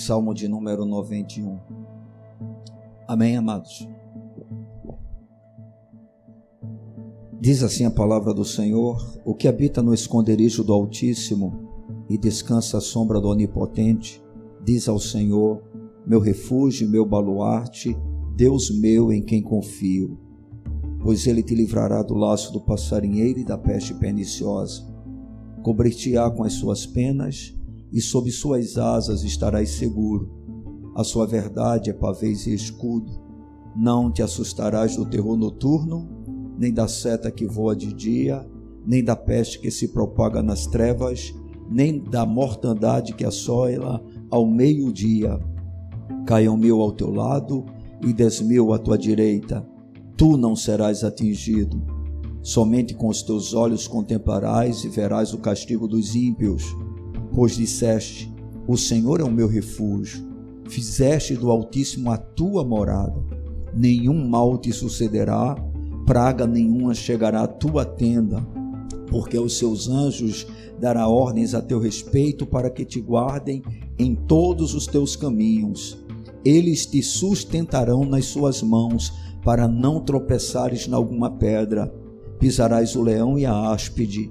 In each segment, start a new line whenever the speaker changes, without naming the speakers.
Salmo de número 91. Amém, amados? Diz assim a palavra do Senhor: O que habita no esconderijo do Altíssimo e descansa à sombra do Onipotente, diz ao Senhor: Meu refúgio, meu baluarte, Deus meu em quem confio. Pois ele te livrará do laço do passarinheiro e da peste perniciosa. Cobrir-te-á com as suas penas e sob suas asas estarás seguro. A sua verdade é pavês e escudo. Não te assustarás do terror noturno, nem da seta que voa de dia, nem da peste que se propaga nas trevas, nem da mortandade que assola ao meio-dia. Caiam mil ao teu lado e dez mil à tua direita, tu não serás atingido. Somente com os teus olhos contemplarás e verás o castigo dos ímpios pois disseste: O Senhor é o meu refúgio, fizeste do Altíssimo a tua morada. Nenhum mal te sucederá, praga nenhuma chegará à tua tenda, porque aos seus anjos dará ordens a teu respeito para que te guardem em todos os teus caminhos. Eles te sustentarão nas suas mãos, para não tropeçares em alguma pedra. Pisarás o leão e a áspide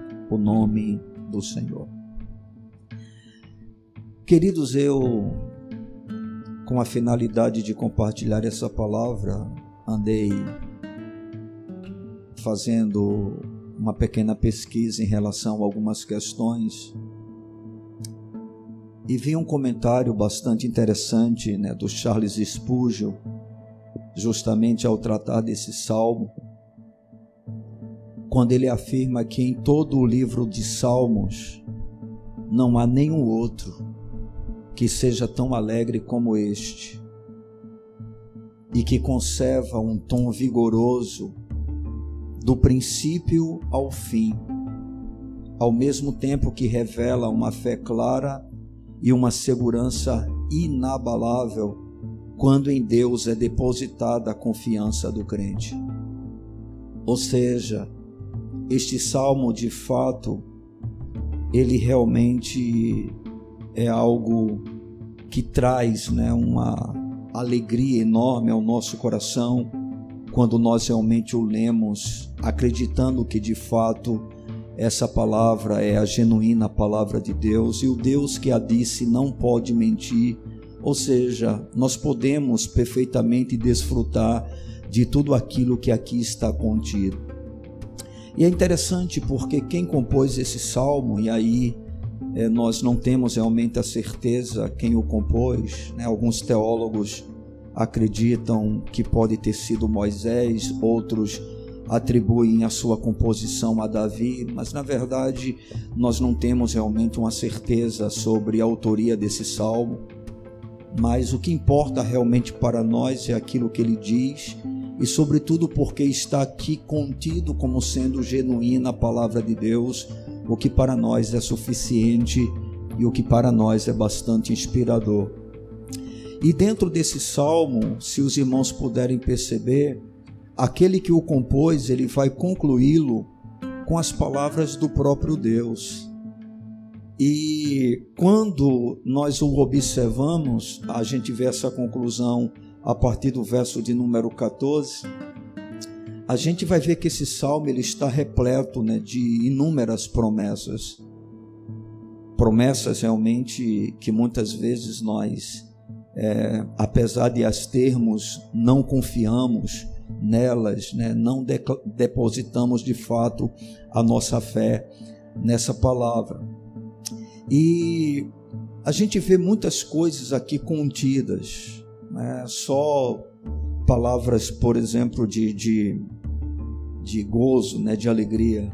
o nome do Senhor. Queridos, eu, com a finalidade de compartilhar essa palavra, andei fazendo uma pequena pesquisa em relação a algumas questões e vi um comentário bastante interessante né, do Charles Spurgeon, justamente ao tratar desse salmo quando ele afirma que em todo o livro de Salmos não há nenhum outro que seja tão alegre como este e que conserva um tom vigoroso do princípio ao fim, ao mesmo tempo que revela uma fé clara e uma segurança inabalável quando em Deus é depositada a confiança do crente. Ou seja, este salmo de fato ele realmente é algo que traz né, uma alegria enorme ao nosso coração quando nós realmente o lemos, acreditando que de fato essa palavra é a genuína palavra de Deus e o Deus que a disse não pode mentir, ou seja, nós podemos perfeitamente desfrutar de tudo aquilo que aqui está contido. E é interessante porque quem compôs esse salmo, e aí é, nós não temos realmente a certeza quem o compôs, né? alguns teólogos acreditam que pode ter sido Moisés, outros atribuem a sua composição a Davi, mas na verdade nós não temos realmente uma certeza sobre a autoria desse salmo. Mas o que importa realmente para nós é aquilo que ele diz e, sobretudo, porque está aqui contido como sendo genuína a palavra de Deus, o que para nós é suficiente e o que para nós é bastante inspirador. E dentro desse salmo, se os irmãos puderem perceber, aquele que o compôs, ele vai concluí-lo com as palavras do próprio Deus. E quando nós o observamos, a gente vê essa conclusão a partir do verso de número 14, a gente vai ver que esse salmo ele está repleto né, de inúmeras promessas. Promessas realmente que muitas vezes nós, é, apesar de as termos, não confiamos nelas, né, não de depositamos de fato a nossa fé nessa palavra. E a gente vê muitas coisas aqui contidas né? só palavras, por exemplo, de, de, de gozo, né? de alegria.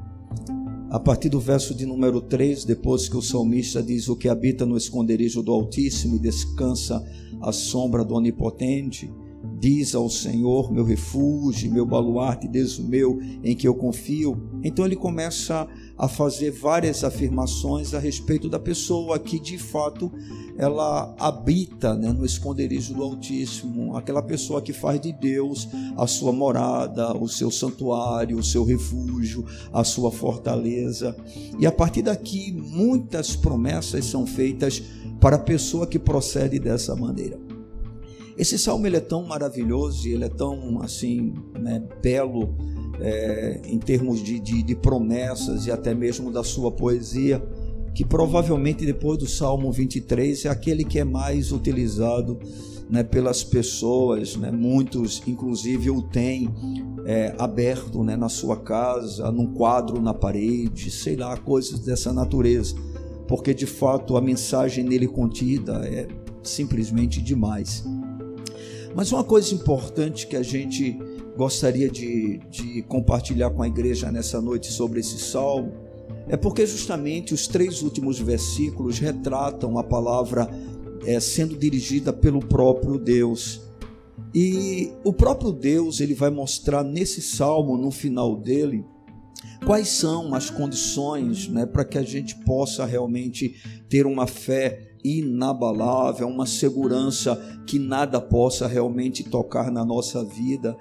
A partir do verso de número 3, depois que o salmista diz: O que habita no esconderijo do Altíssimo e descansa à sombra do Onipotente. Diz ao Senhor, meu refúgio, meu baluarte, Deus meu, em que eu confio. Então ele começa a fazer várias afirmações a respeito da pessoa que de fato ela habita né, no esconderijo do Altíssimo, aquela pessoa que faz de Deus a sua morada, o seu santuário, o seu refúgio, a sua fortaleza. E a partir daqui, muitas promessas são feitas para a pessoa que procede dessa maneira. Esse salmo ele é tão maravilhoso, ele é tão assim né, belo é, em termos de, de, de promessas e até mesmo da sua poesia, que provavelmente depois do Salmo 23 é aquele que é mais utilizado né, pelas pessoas, né, muitos inclusive o têm é, aberto né, na sua casa, num quadro na parede, sei lá, coisas dessa natureza, porque de fato a mensagem nele contida é simplesmente demais. Mas uma coisa importante que a gente gostaria de, de compartilhar com a igreja nessa noite sobre esse salmo é porque justamente os três últimos versículos retratam a palavra é, sendo dirigida pelo próprio Deus. E o próprio Deus ele vai mostrar nesse salmo, no final dele, quais são as condições né, para que a gente possa realmente ter uma fé inabalável, uma segurança que nada possa realmente tocar na nossa vida.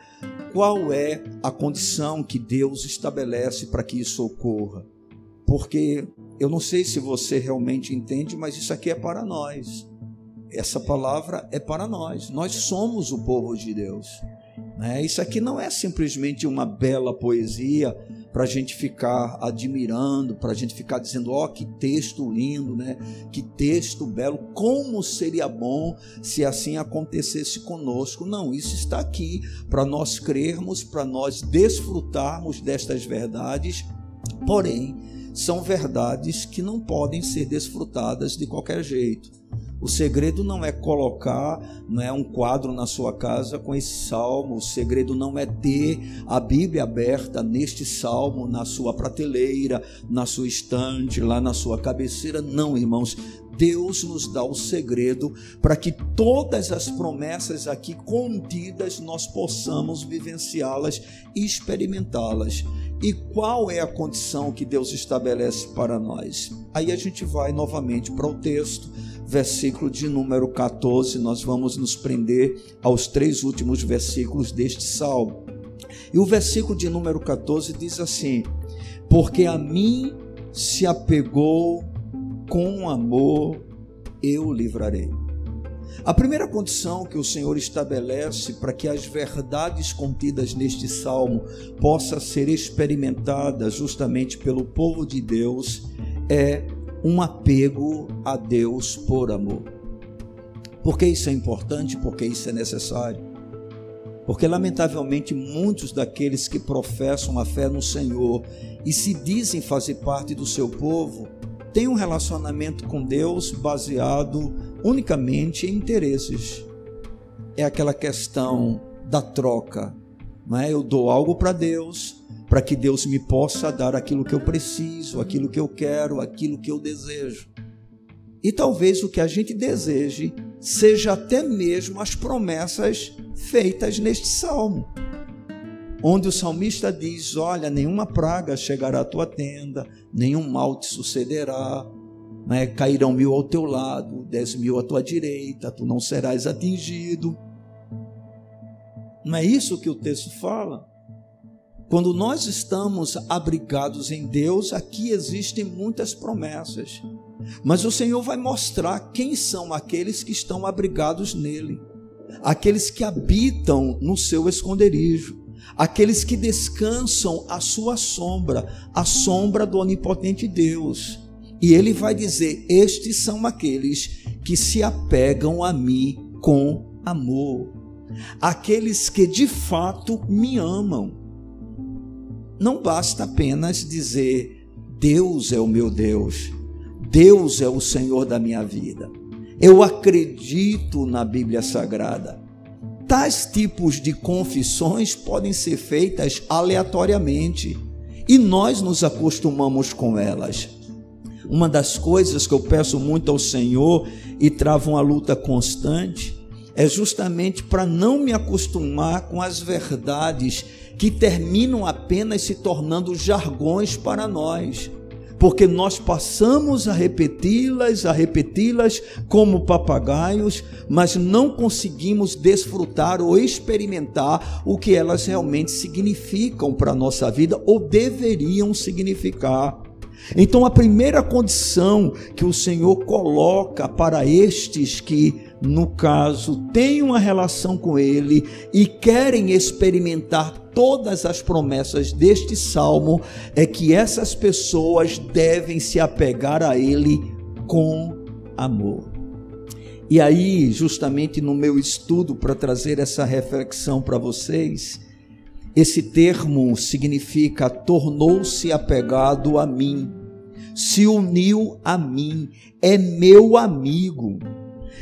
Qual é a condição que Deus estabelece para que isso ocorra? Porque eu não sei se você realmente entende, mas isso aqui é para nós. Essa palavra é para nós. Nós somos o povo de Deus. Né? Isso aqui não é simplesmente uma bela poesia para a gente ficar admirando, para a gente ficar dizendo: ó, oh, que texto lindo, né? Que texto belo, como seria bom se assim acontecesse conosco. Não, isso está aqui para nós crermos, para nós desfrutarmos destas verdades, porém, são verdades que não podem ser desfrutadas de qualquer jeito. O segredo não é colocar não é um quadro na sua casa com esse salmo. O segredo não é ter a Bíblia aberta neste salmo na sua prateleira, na sua estante, lá na sua cabeceira. Não, irmãos. Deus nos dá o segredo para que todas as promessas aqui contidas nós possamos vivenciá-las e experimentá-las. E qual é a condição que Deus estabelece para nós? Aí a gente vai novamente para o texto versículo de número 14, nós vamos nos prender aos três últimos versículos deste salmo. E o versículo de número 14 diz assim: Porque a mim se apegou com amor, eu livrarei. A primeira condição que o Senhor estabelece para que as verdades contidas neste salmo possam ser experimentadas justamente pelo povo de Deus é um apego a Deus por amor. Por que isso é importante? Porque isso é necessário. Porque, lamentavelmente, muitos daqueles que professam a fé no Senhor e se dizem fazer parte do seu povo têm um relacionamento com Deus baseado unicamente em interesses. É aquela questão da troca. Não é? Eu dou algo para Deus, para que Deus me possa dar aquilo que eu preciso, aquilo que eu quero, aquilo que eu desejo. E talvez o que a gente deseje seja até mesmo as promessas feitas neste salmo, onde o salmista diz: Olha, nenhuma praga chegará à tua tenda, nenhum mal te sucederá, né? cairão mil ao teu lado, dez mil à tua direita, tu não serás atingido. Não é isso que o texto fala? Quando nós estamos abrigados em Deus, aqui existem muitas promessas. Mas o Senhor vai mostrar quem são aqueles que estão abrigados nele, aqueles que habitam no seu esconderijo, aqueles que descansam à sua sombra, a sombra do onipotente Deus. E ele vai dizer: Estes são aqueles que se apegam a mim com amor, aqueles que de fato me amam não basta apenas dizer Deus é o meu Deus, Deus é o Senhor da minha vida. Eu acredito na Bíblia Sagrada. Tais tipos de confissões podem ser feitas aleatoriamente e nós nos acostumamos com elas. Uma das coisas que eu peço muito ao Senhor e travo uma luta constante é justamente para não me acostumar com as verdades que terminam apenas se tornando jargões para nós porque nós passamos a repeti-las, a repeti-las como papagaios, mas não conseguimos desfrutar ou experimentar o que elas realmente significam para a nossa vida ou deveriam significar. Então, a primeira condição que o Senhor coloca para estes que, no caso, têm uma relação com Ele e querem experimentar todas as promessas deste salmo é que essas pessoas devem se apegar a Ele com amor. E aí, justamente no meu estudo para trazer essa reflexão para vocês, esse termo significa tornou-se apegado a mim, se uniu a mim, é meu amigo.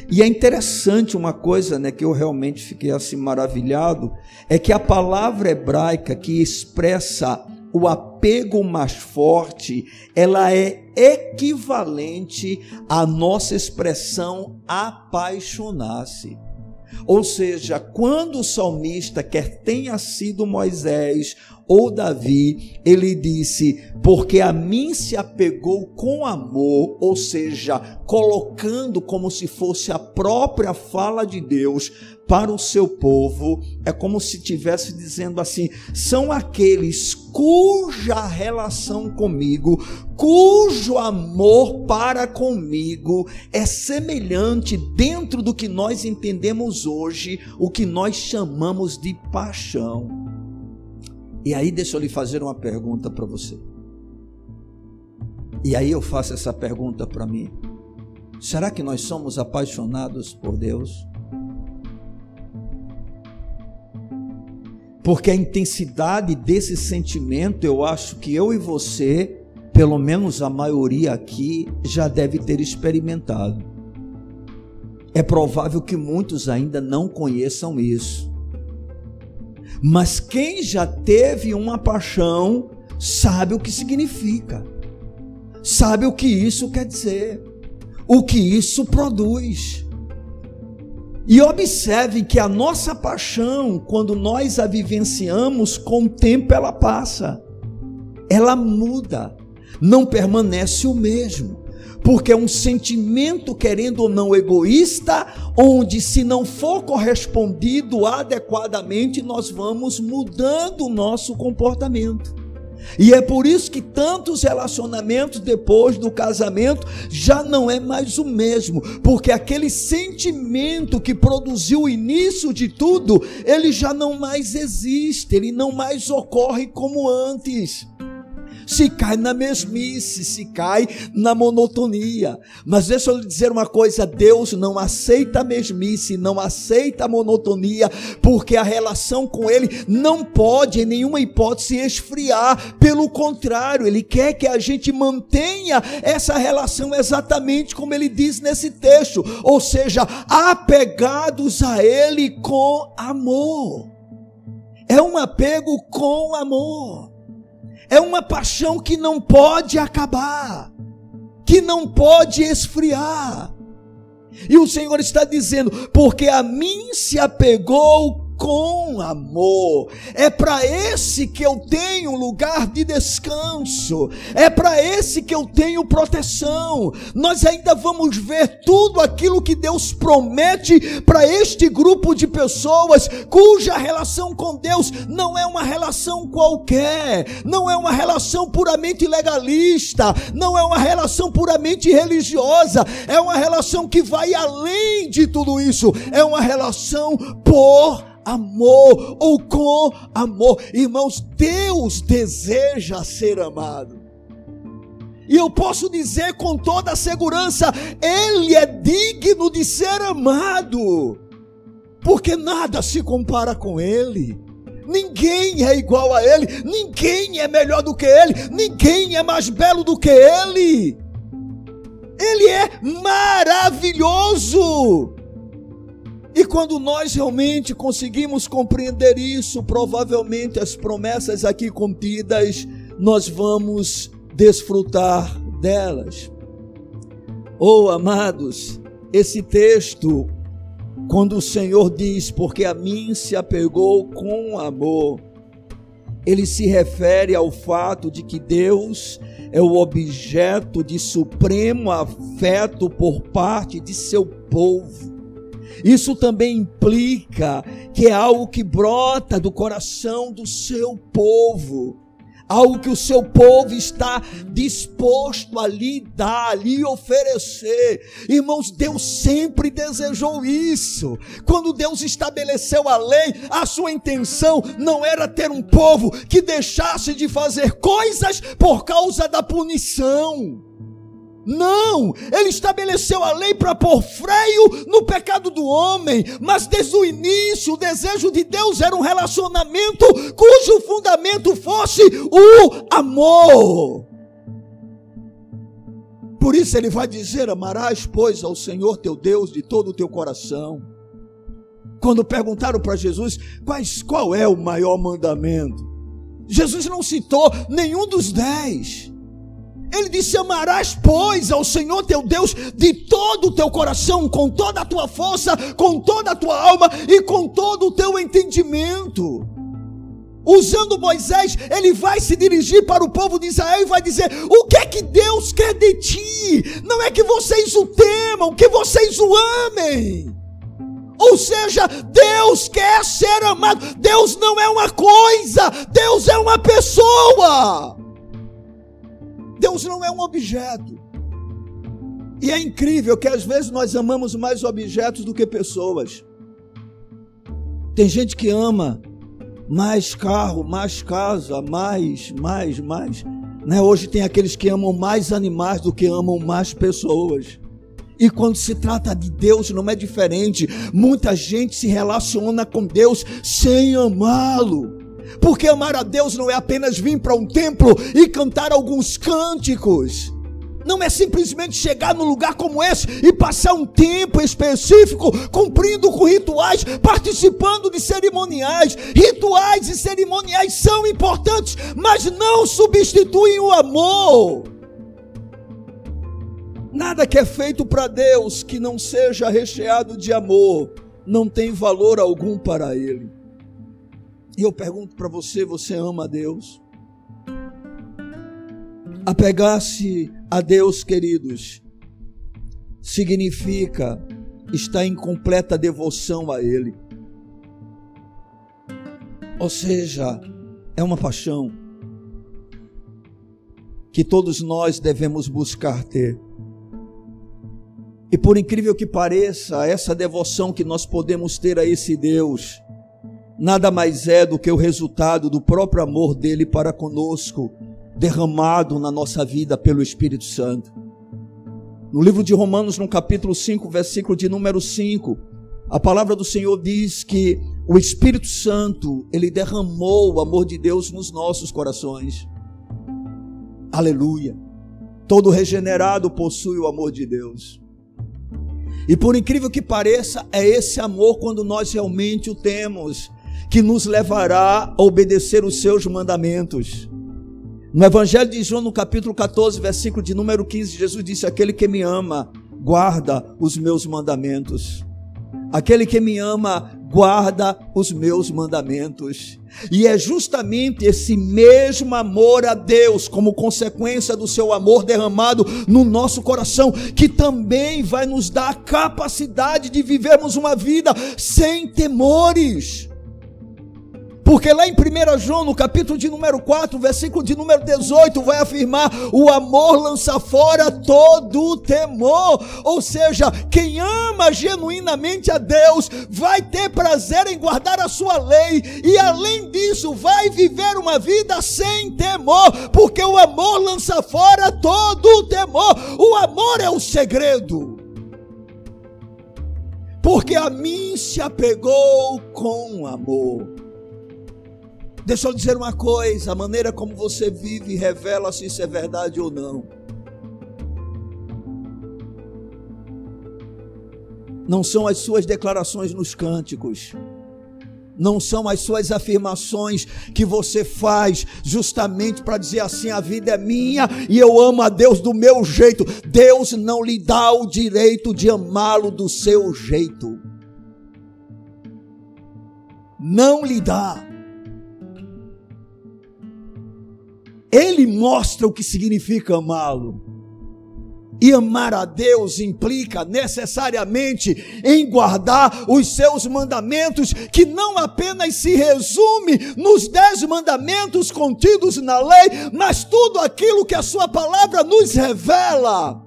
E é interessante uma coisa, né, que eu realmente fiquei assim maravilhado, é que a palavra hebraica que expressa o apego mais forte, ela é equivalente à nossa expressão apaixonar-se. Ou seja, quando o salmista, quer tenha sido Moisés ou Davi, ele disse: Porque a mim se apegou com amor, ou seja, colocando como se fosse a própria fala de Deus para o seu povo, é como se estivesse dizendo assim: são aqueles cuja relação comigo, cujo amor para comigo é semelhante dentro do que nós entendemos hoje, o que nós chamamos de paixão. E aí deixa eu lhe fazer uma pergunta para você. E aí eu faço essa pergunta para mim. Será que nós somos apaixonados por Deus? Porque a intensidade desse sentimento, eu acho que eu e você, pelo menos a maioria aqui, já deve ter experimentado. É provável que muitos ainda não conheçam isso. Mas quem já teve uma paixão sabe o que significa, sabe o que isso quer dizer, o que isso produz. E observe que a nossa paixão, quando nós a vivenciamos, com o tempo ela passa, ela muda, não permanece o mesmo porque é um sentimento, querendo ou não, egoísta, onde, se não for correspondido adequadamente, nós vamos mudando o nosso comportamento. E é por isso que tantos relacionamentos depois do casamento já não é mais o mesmo, porque aquele sentimento que produziu o início de tudo, ele já não mais existe, ele não mais ocorre como antes se cai na mesmice, se cai na monotonia. Mas deixa eu lhe dizer uma coisa: Deus não aceita a mesmice, não aceita a monotonia, porque a relação com Ele não pode, em nenhuma hipótese, esfriar. Pelo contrário, Ele quer que a gente mantenha essa relação exatamente como Ele diz nesse texto, ou seja, apegados a Ele com amor. É um apego com amor. É uma paixão que não pode acabar, que não pode esfriar. E o Senhor está dizendo: porque a mim se apegou com amor. É para esse que eu tenho lugar de descanso. É para esse que eu tenho proteção. Nós ainda vamos ver tudo aquilo que Deus promete para este grupo de pessoas cuja relação com Deus não é uma relação qualquer, não é uma relação puramente legalista, não é uma relação puramente religiosa, é uma relação que vai além de tudo isso. É uma relação por amor ou com amor. Irmãos, Deus deseja ser amado. E eu posso dizer com toda a segurança: Ele é digno de ser amado, porque nada se compara com Ele. Ninguém é igual a Ele, ninguém é melhor do que Ele, ninguém é mais belo do que Ele. Ele é maravilhoso. E quando nós realmente conseguimos compreender isso, provavelmente as promessas aqui contidas, nós vamos desfrutar delas. Oh, amados, esse texto Quando o Senhor diz, porque a mim se apegou com amor, ele se refere ao fato de que Deus é o objeto de supremo afeto por parte de seu povo. Isso também implica que é algo que brota do coração do seu povo algo que o seu povo está disposto a lhe dar, a lhe oferecer. Irmãos, Deus sempre desejou isso. Quando Deus estabeleceu a lei, a sua intenção não era ter um povo que deixasse de fazer coisas por causa da punição. Não, ele estabeleceu a lei para pôr freio no pecado do homem, mas desde o início o desejo de Deus era um relacionamento cujo fundamento fosse o amor. Por isso ele vai dizer: Amarás, pois, ao Senhor teu Deus de todo o teu coração. Quando perguntaram para Jesus quais, qual é o maior mandamento, Jesus não citou nenhum dos dez. Ele disse: Amarás, pois, ao Senhor teu Deus de todo o teu coração, com toda a tua força, com toda a tua alma e com todo o teu entendimento. Usando Moisés, ele vai se dirigir para o povo de Israel e vai dizer: O que é que Deus quer de ti? Não é que vocês o temam, que vocês o amem. Ou seja, Deus quer ser amado. Deus não é uma coisa, Deus é uma pessoa. Deus não é um objeto. E é incrível que às vezes nós amamos mais objetos do que pessoas. Tem gente que ama mais carro, mais casa, mais, mais, mais. Né? Hoje tem aqueles que amam mais animais do que amam mais pessoas. E quando se trata de Deus, não é diferente. Muita gente se relaciona com Deus sem amá-lo. Porque amar a Deus não é apenas vir para um templo e cantar alguns cânticos. Não é simplesmente chegar num lugar como esse e passar um tempo específico cumprindo com rituais, participando de cerimoniais. Rituais e cerimoniais são importantes, mas não substituem o amor. Nada que é feito para Deus que não seja recheado de amor não tem valor algum para Ele. E eu pergunto para você: você ama a Deus? Apegar-se a Deus, queridos, significa estar em completa devoção a Ele. Ou seja, é uma paixão que todos nós devemos buscar ter. E por incrível que pareça, essa devoção que nós podemos ter a esse Deus nada mais é do que o resultado do próprio amor dele para conosco, derramado na nossa vida pelo Espírito Santo. No livro de Romanos, no capítulo 5, versículo de número 5, a palavra do Senhor diz que o Espírito Santo, ele derramou o amor de Deus nos nossos corações. Aleluia. Todo regenerado possui o amor de Deus. E por incrível que pareça, é esse amor quando nós realmente o temos, que nos levará a obedecer os seus mandamentos. No Evangelho de João, no capítulo 14, versículo de número 15, Jesus disse: Aquele que me ama, guarda os meus mandamentos. Aquele que me ama, guarda os meus mandamentos. E é justamente esse mesmo amor a Deus, como consequência do seu amor derramado no nosso coração, que também vai nos dar a capacidade de vivermos uma vida sem temores. Porque lá em 1 João, no capítulo de número 4, versículo de número 18, vai afirmar: o amor lança fora todo temor. Ou seja, quem ama genuinamente a Deus vai ter prazer em guardar a sua lei, e além disso, vai viver uma vida sem temor, porque o amor lança fora todo o temor. O amor é o segredo. Porque a mim se apegou com amor. Deixa eu dizer uma coisa: a maneira como você vive revela se isso é verdade ou não. Não são as suas declarações nos cânticos, não são as suas afirmações que você faz justamente para dizer assim: a vida é minha e eu amo a Deus do meu jeito. Deus não lhe dá o direito de amá-lo do seu jeito. não lhe dá. Ele mostra o que significa amá-lo. E amar a Deus implica necessariamente em guardar os seus mandamentos, que não apenas se resume nos dez mandamentos contidos na lei, mas tudo aquilo que a Sua palavra nos revela.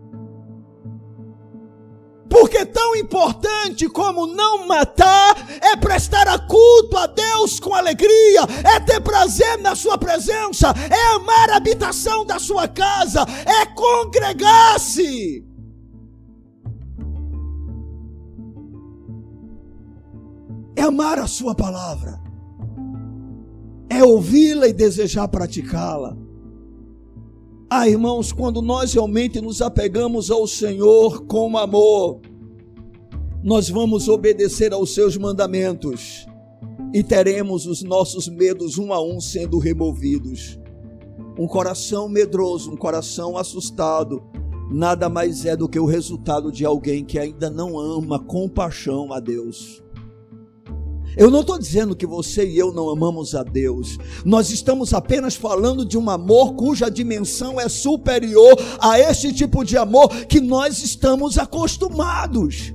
Porque tão importante como não matar é prestar a culto a Deus com alegria, é ter prazer na sua presença, é amar a habitação da sua casa, é congregar-se. É amar a sua palavra. É ouvi-la e desejar praticá-la. Ah, irmãos, quando nós realmente nos apegamos ao Senhor com amor, nós vamos obedecer aos seus mandamentos e teremos os nossos medos um a um sendo removidos. Um coração medroso, um coração assustado, nada mais é do que o resultado de alguém que ainda não ama com paixão a Deus. Eu não estou dizendo que você e eu não amamos a Deus. Nós estamos apenas falando de um amor cuja dimensão é superior a este tipo de amor que nós estamos acostumados.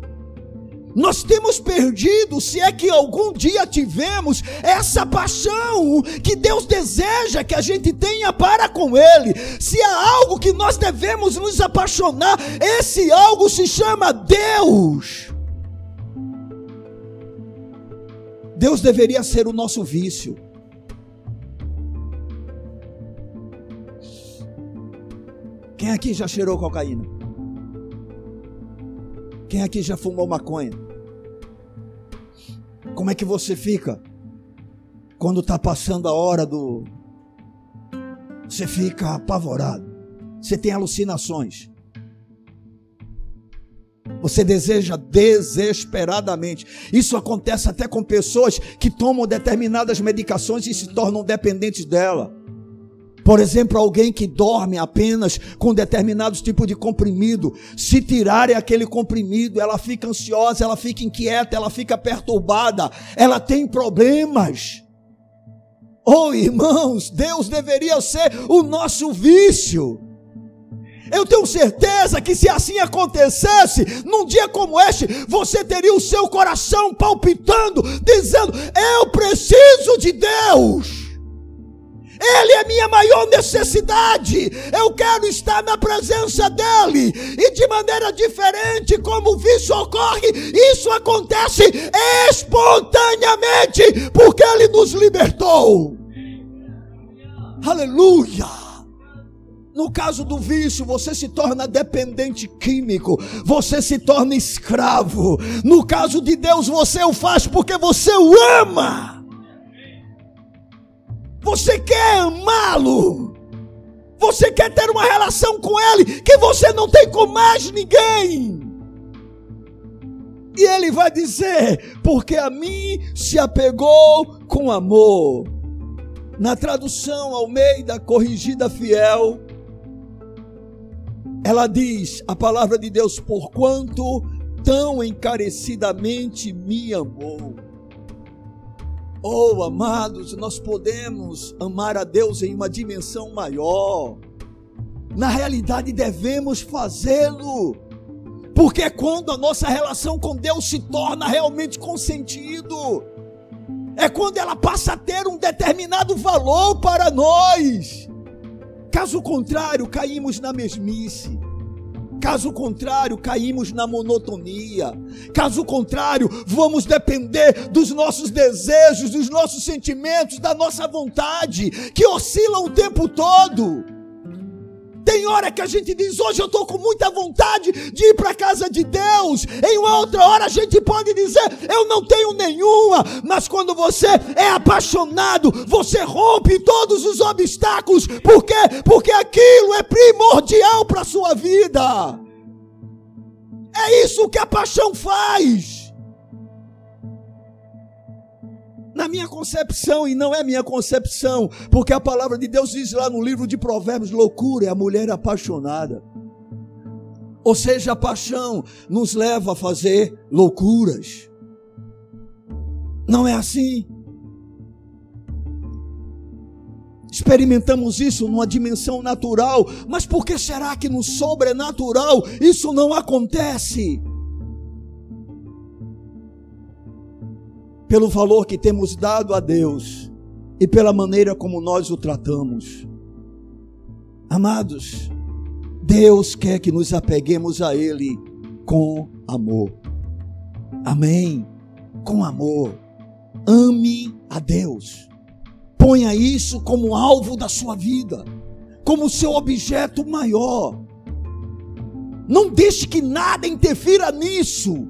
Nós temos perdido, se é que algum dia tivemos, essa paixão que Deus deseja que a gente tenha para com Ele. Se há algo que nós devemos nos apaixonar, esse algo se chama Deus. Deus deveria ser o nosso vício. Quem aqui já cheirou cocaína? Quem aqui já fumou maconha? Como é que você fica quando está passando a hora do. Você fica apavorado. Você tem alucinações. Você deseja desesperadamente. Isso acontece até com pessoas que tomam determinadas medicações e se tornam dependentes dela. Por exemplo, alguém que dorme apenas com determinados tipos de comprimido, se tirarem aquele comprimido, ela fica ansiosa, ela fica inquieta, ela fica perturbada, ela tem problemas. Oh, irmãos, Deus deveria ser o nosso vício. Eu tenho certeza que se assim acontecesse, num dia como este, você teria o seu coração palpitando, dizendo: Eu preciso de Deus. Ele é minha maior necessidade. Eu quero estar na presença dele. E de maneira diferente, como isso ocorre, isso acontece espontaneamente, porque ele nos libertou. Aleluia. No caso do vício, você se torna dependente químico, você se torna escravo. No caso de Deus, você o faz porque você o ama. Você quer amá-lo. Você quer ter uma relação com Ele que você não tem com mais ninguém. E Ele vai dizer: porque a mim se apegou com amor. Na tradução Almeida Corrigida Fiel, ela diz, a palavra de Deus, porquanto tão encarecidamente me amou. Oh, amados, nós podemos amar a Deus em uma dimensão maior. Na realidade, devemos fazê-lo. Porque é quando a nossa relação com Deus se torna realmente com sentido. É quando ela passa a ter um determinado valor para nós. Caso contrário, caímos na mesmice. Caso contrário, caímos na monotonia. Caso contrário, vamos depender dos nossos desejos, dos nossos sentimentos, da nossa vontade, que oscilam o tempo todo. Tem hora que a gente diz, hoje eu estou com muita vontade de ir para a casa de Deus. Em outra hora a gente pode dizer, eu não tenho nenhuma. Mas quando você é apaixonado, você rompe todos os obstáculos. Por quê? Porque aquilo é primordial para a sua vida. É isso que a paixão faz. na minha concepção, e não é minha concepção, porque a palavra de Deus diz lá no livro de Provérbios: loucura é a mulher apaixonada. Ou seja, a paixão nos leva a fazer loucuras. Não é assim? Experimentamos isso numa dimensão natural, mas por que será que no sobrenatural isso não acontece? Pelo valor que temos dado a Deus e pela maneira como nós o tratamos. Amados, Deus quer que nos apeguemos a Ele com amor. Amém? Com amor. Ame a Deus. Ponha isso como alvo da sua vida, como seu objeto maior. Não deixe que nada interfira nisso.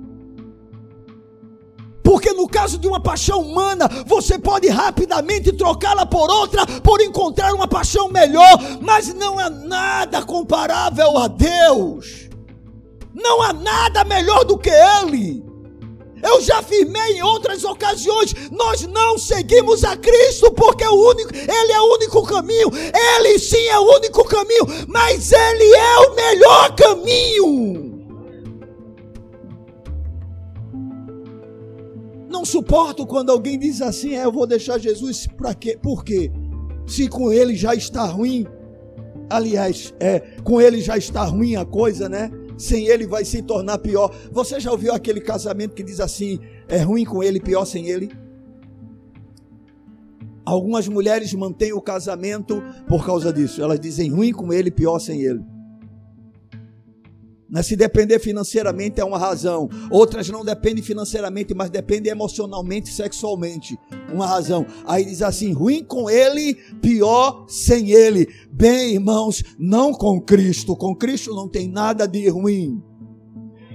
Porque no caso de uma paixão humana, você pode rapidamente trocá-la por outra, por encontrar uma paixão melhor, mas não há nada comparável a Deus. Não há nada melhor do que Ele. Eu já afirmei em outras ocasiões, nós não seguimos a Cristo porque é o único, ele é o único caminho. Ele sim é o único caminho, mas ele é o melhor caminho. Não suporto quando alguém diz assim: é, "Eu vou deixar Jesus para quê?" Por quê? Se com ele já está ruim, aliás, é, com ele já está ruim a coisa, né? sem ele vai se tornar pior. Você já ouviu aquele casamento que diz assim: é ruim com ele, pior sem ele? Algumas mulheres mantêm o casamento por causa disso. Elas dizem ruim com ele, pior sem ele. Mas se depender financeiramente é uma razão. Outras não dependem financeiramente, mas dependem emocionalmente, sexualmente. Uma razão. Aí diz assim: ruim com ele, pior sem ele. Bem, irmãos, não com Cristo. Com Cristo não tem nada de ruim.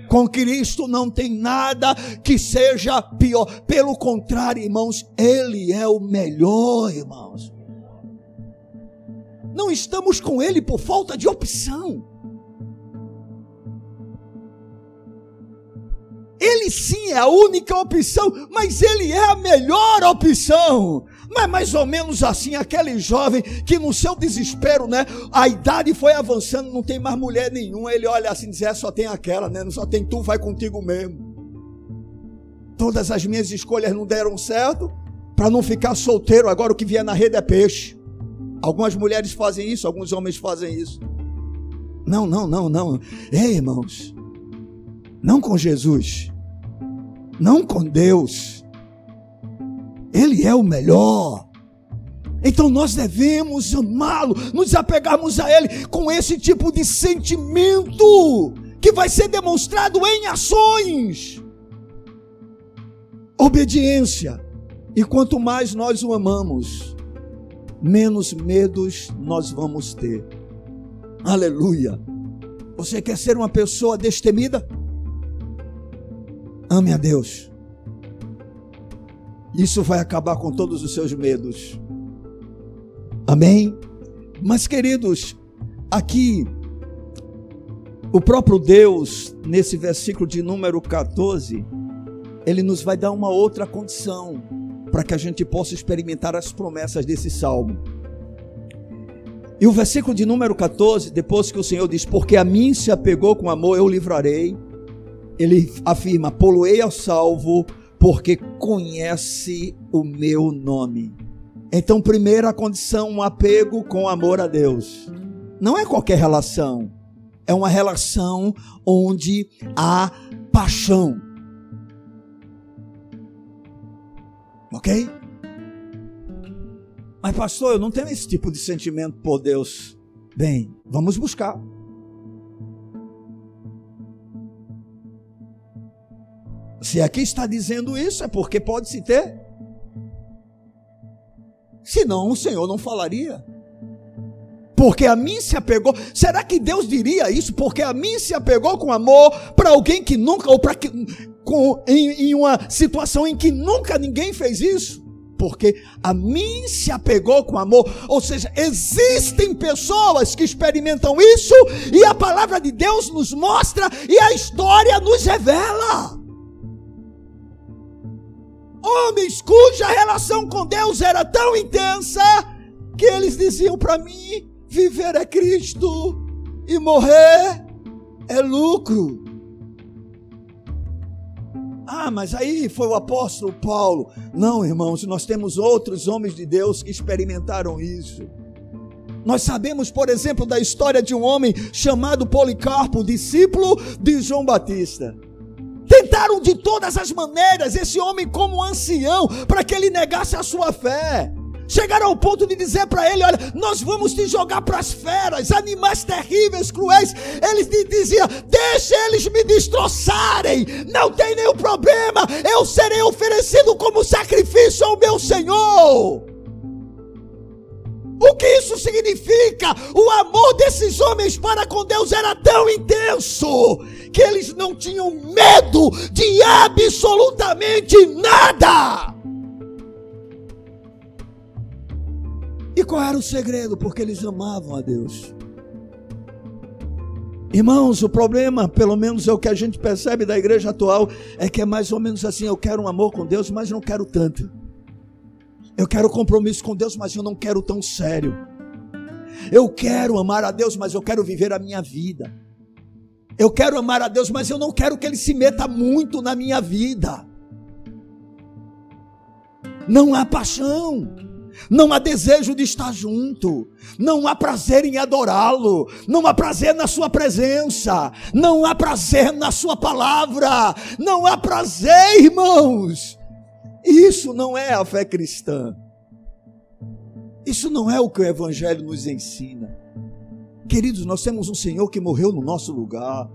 Com Cristo não tem nada que seja pior. Pelo contrário, irmãos, Ele é o melhor, irmãos. Não estamos com Ele por falta de opção. Ele sim é a única opção, mas ele é a melhor opção. Não é mais ou menos assim aquele jovem que no seu desespero, né? A idade foi avançando, não tem mais mulher nenhuma. Ele olha assim e diz: é, só tem aquela, né? Não só tem tu, vai contigo mesmo. Todas as minhas escolhas não deram certo. Para não ficar solteiro, agora o que vier na rede é peixe. Algumas mulheres fazem isso, alguns homens fazem isso. Não, não, não, não. Ei, irmãos. Não com Jesus. Não com Deus. Ele é o melhor. Então nós devemos amá-lo, nos apegarmos a Ele com esse tipo de sentimento que vai ser demonstrado em ações. Obediência. E quanto mais nós o amamos, menos medos nós vamos ter. Aleluia. Você quer ser uma pessoa destemida? Ame a Deus. Isso vai acabar com todos os seus medos. Amém? Mas, queridos, aqui, o próprio Deus, nesse versículo de número 14, ele nos vai dar uma outra condição para que a gente possa experimentar as promessas desse salmo. E o versículo de número 14, depois que o Senhor diz: Porque a mim se apegou com amor, eu livrarei ele afirma: poluei ao salvo, porque conhece o meu nome. Então, primeira condição, um apego com amor a Deus. Não é qualquer relação, é uma relação onde há paixão. Ok? Mas, pastor, eu não tenho esse tipo de sentimento por Deus. Bem, vamos buscar. Se aqui está dizendo isso, é porque pode se ter. Senão o Senhor não falaria. Porque a mim se apegou. Será que Deus diria isso? Porque a mim se apegou com amor para alguém que nunca, ou para que, com, em, em uma situação em que nunca ninguém fez isso? porque a mim se apegou com amor. Ou seja, existem pessoas que experimentam isso e a palavra de Deus nos mostra e a história nos revela homens cuja relação com Deus era tão intensa que eles diziam para mim: viver é Cristo e morrer é lucro. Ah, mas aí foi o apóstolo Paulo. Não, irmãos, nós temos outros homens de Deus que experimentaram isso. Nós sabemos, por exemplo, da história de um homem chamado Policarpo, discípulo de João Batista. Tentaram de todas as maneiras esse homem como ancião para que ele negasse a sua fé. Chegaram ao ponto de dizer para ele: Olha, nós vamos te jogar para as feras, animais terríveis, cruéis. Eles diziam: Deixa eles me destroçarem, não tem nenhum problema, eu serei oferecido como sacrifício ao meu Senhor. O que isso significa? O amor desses homens para com Deus era tão intenso que eles não tinham medo de absolutamente nada. E qual era o segredo? Porque eles amavam a Deus. Irmãos, o problema, pelo menos é o que a gente percebe da igreja atual, é que é mais ou menos assim: eu quero um amor com Deus, mas não quero tanto. Eu quero compromisso com Deus, mas eu não quero tão sério. Eu quero amar a Deus, mas eu quero viver a minha vida. Eu quero amar a Deus, mas eu não quero que Ele se meta muito na minha vida. Não há paixão não há desejo de estar junto, não há prazer em adorá-lo, não há prazer na sua presença, não há prazer na sua palavra, não há prazer, irmãos. Isso não é a fé cristã. Isso não é o que o evangelho nos ensina. Queridos, nós temos um Senhor que morreu no nosso lugar.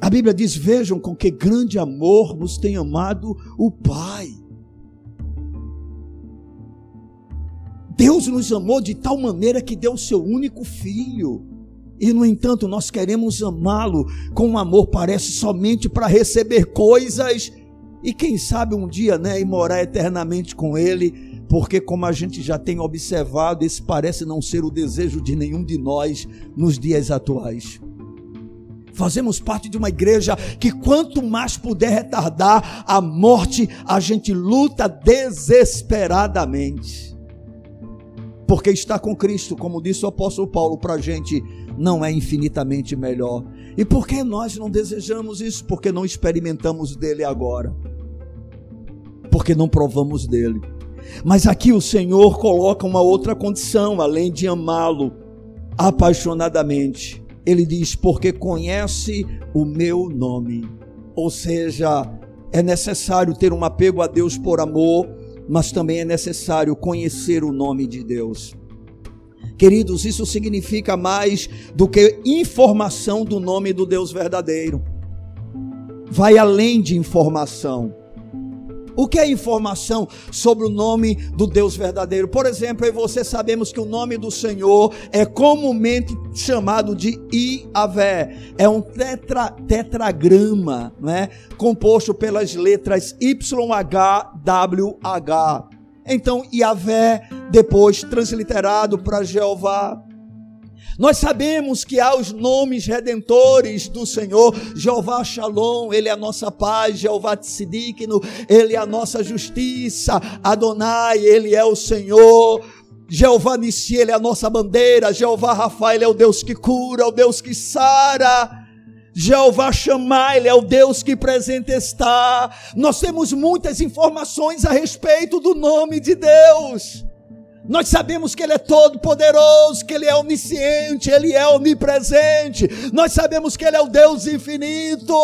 A Bíblia diz: Vejam com que grande amor nos tem amado o Pai. Deus nos amou de tal maneira que deu o seu único filho. E no entanto, nós queremos amá-lo com um amor parece somente para receber coisas e quem sabe um dia, né, e morar eternamente com ele, porque como a gente já tem observado, esse parece não ser o desejo de nenhum de nós nos dias atuais. Fazemos parte de uma igreja que quanto mais puder retardar a morte, a gente luta desesperadamente porque está com Cristo, como disse o apóstolo Paulo, para a gente não é infinitamente melhor. E por que nós não desejamos isso? Porque não experimentamos dele agora, porque não provamos dele. Mas aqui o Senhor coloca uma outra condição, além de amá-lo apaixonadamente. Ele diz: Porque conhece o meu nome. Ou seja, é necessário ter um apego a Deus por amor mas também é necessário conhecer o nome de Deus. Queridos, isso significa mais do que informação do nome do Deus verdadeiro. Vai além de informação. O que é informação sobre o nome do Deus verdadeiro? Por exemplo, eu e você sabemos que o nome do Senhor é comumente chamado de Iavé. É um tetra, tetragrama, né? composto pelas letras YHWH. Então, Iavé, depois transliterado para Jeová, nós sabemos que há os nomes redentores do Senhor, Jeová Shalom, Ele é a nossa paz, Jeová Tsidikno, Ele é a nossa justiça, Adonai, Ele é o Senhor, Jeová Nissi, Ele é a nossa bandeira, Jeová Rafael, Ele é o Deus que cura, é o Deus que sara, Jeová Shammah, Ele é o Deus que presente está. Nós temos muitas informações a respeito do nome de Deus. Nós sabemos que Ele é todo poderoso, que Ele é onisciente, Ele é onipresente. Nós sabemos que Ele é o Deus infinito.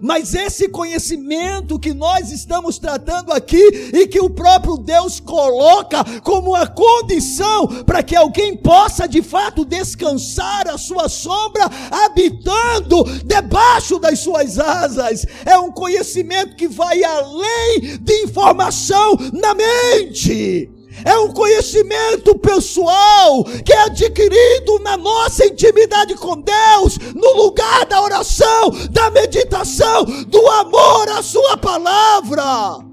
Mas esse conhecimento que nós estamos tratando aqui e que o próprio Deus coloca como uma condição para que alguém possa de fato descansar a sua sombra, habitando debaixo das suas asas, é um conhecimento que vai além de informação na mente é um conhecimento pessoal que é adquirido na nossa intimidade com Deus, no lugar da oração, da meditação, do amor à Sua palavra.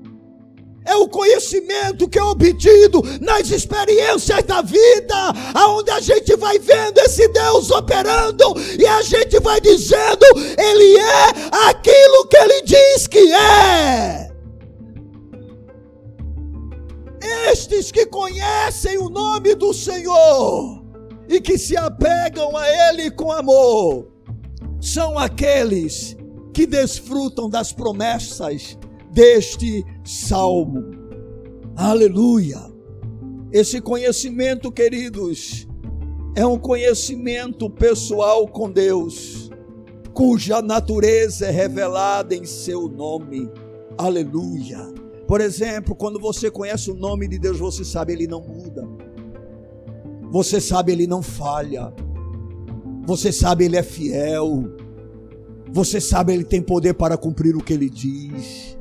É o conhecimento que é obtido nas experiências da vida, aonde a gente vai vendo esse Deus operando e a gente vai dizendo: Ele é aquilo que Ele diz que é. Estes que conhecem o nome do Senhor e que se apegam a Ele com amor, são aqueles que desfrutam das promessas deste salmo. Aleluia! Esse conhecimento, queridos, é um conhecimento pessoal com Deus, cuja natureza é revelada em seu nome. Aleluia! Por exemplo, quando você conhece o nome de Deus, você sabe ele não muda. Você sabe ele não falha. Você sabe ele é fiel. Você sabe ele tem poder para cumprir o que ele diz.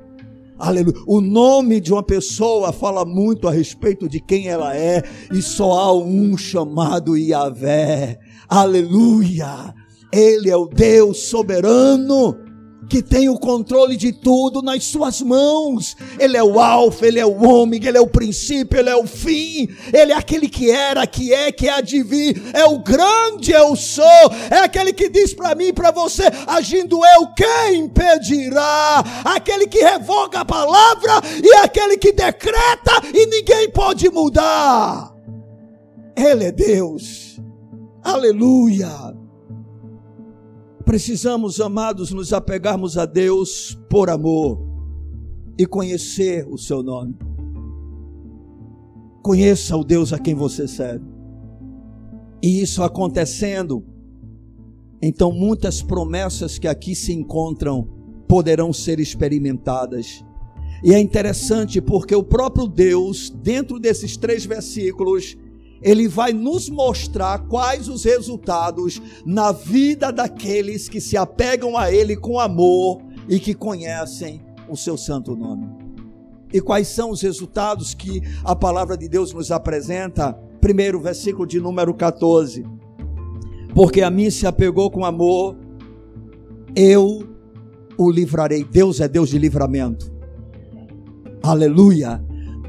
Aleluia. O nome de uma pessoa fala muito a respeito de quem ela é, e só há um chamado Yahvé. Aleluia. Ele é o Deus soberano que tem o controle de tudo nas suas mãos. Ele é o alfa, ele é o ômega, ele é o princípio, ele é o fim. Ele é aquele que era, que é, que há de vir. É o grande eu sou. É aquele que diz para mim e para você, agindo eu, quem impedirá? Aquele que revoga a palavra e aquele que decreta e ninguém pode mudar. Ele é Deus. Aleluia. Precisamos, amados, nos apegarmos a Deus por amor e conhecer o seu nome. Conheça o Deus a quem você serve. E isso acontecendo, então muitas promessas que aqui se encontram poderão ser experimentadas. E é interessante porque o próprio Deus, dentro desses três versículos, ele vai nos mostrar quais os resultados na vida daqueles que se apegam a Ele com amor e que conhecem o seu santo nome. E quais são os resultados que a palavra de Deus nos apresenta? Primeiro, versículo de número 14. Porque a mim se apegou com amor, eu o livrarei. Deus é Deus de livramento. Aleluia.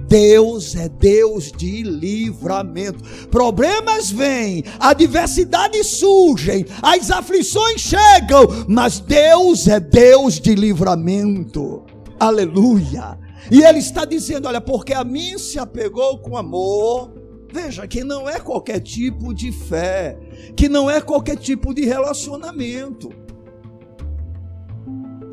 Deus é Deus de livramento. Problemas vêm, adversidades surgem, as aflições chegam, mas Deus é Deus de livramento. Aleluia. E ele está dizendo: Olha, porque a mim se apegou com amor. Veja que não é qualquer tipo de fé, que não é qualquer tipo de relacionamento.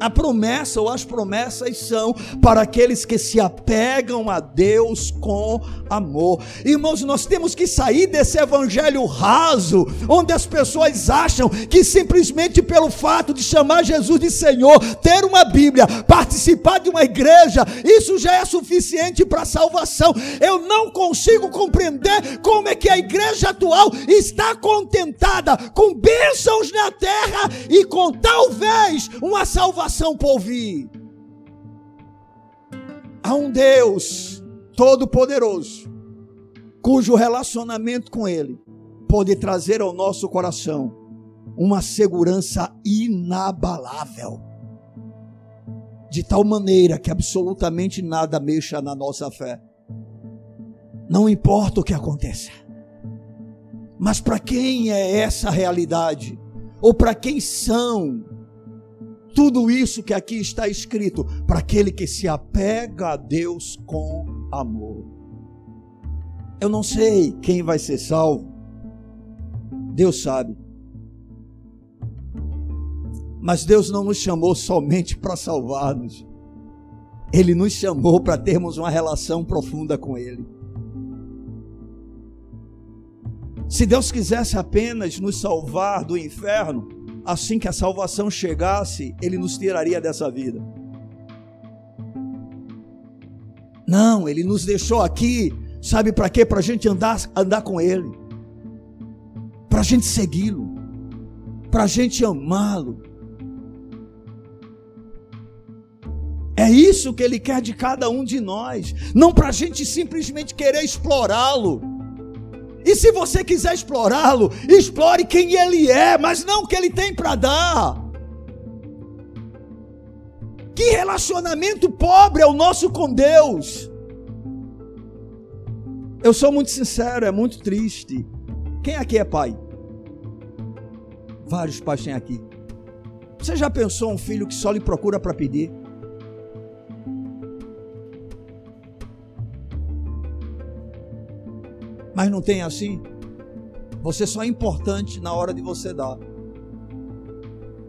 A promessa ou as promessas são para aqueles que se apegam a Deus com amor. Irmãos, nós temos que sair desse evangelho raso, onde as pessoas acham que simplesmente pelo fato de chamar Jesus de Senhor, ter uma Bíblia, participar de uma igreja, isso já é suficiente para salvação. Eu não consigo compreender como é que a igreja atual está contentada com bênçãos na terra e com talvez uma salvação salvação por vir. Há um Deus todo-poderoso, cujo relacionamento com Ele pode trazer ao nosso coração uma segurança inabalável, de tal maneira que absolutamente nada mexa na nossa fé. Não importa o que aconteça. Mas para quem é essa realidade? Ou para quem são tudo isso que aqui está escrito para aquele que se apega a Deus com amor. Eu não sei quem vai ser salvo. Deus sabe. Mas Deus não nos chamou somente para salvar-nos. Ele nos chamou para termos uma relação profunda com Ele. Se Deus quisesse apenas nos salvar do inferno, assim que a salvação chegasse, ele nos tiraria dessa vida. Não, ele nos deixou aqui, sabe para quê? Para a gente andar, andar com ele, para a gente segui-lo, para a gente amá-lo. É isso que ele quer de cada um de nós, não para a gente simplesmente querer explorá-lo e se você quiser explorá-lo, explore quem ele é, mas não o que ele tem para dar. Que relacionamento pobre é o nosso com Deus. Eu sou muito sincero, é muito triste. Quem aqui é pai? Vários pais têm aqui. Você já pensou um filho que só lhe procura para pedir? Mas não tem assim? Você só é importante na hora de você dar.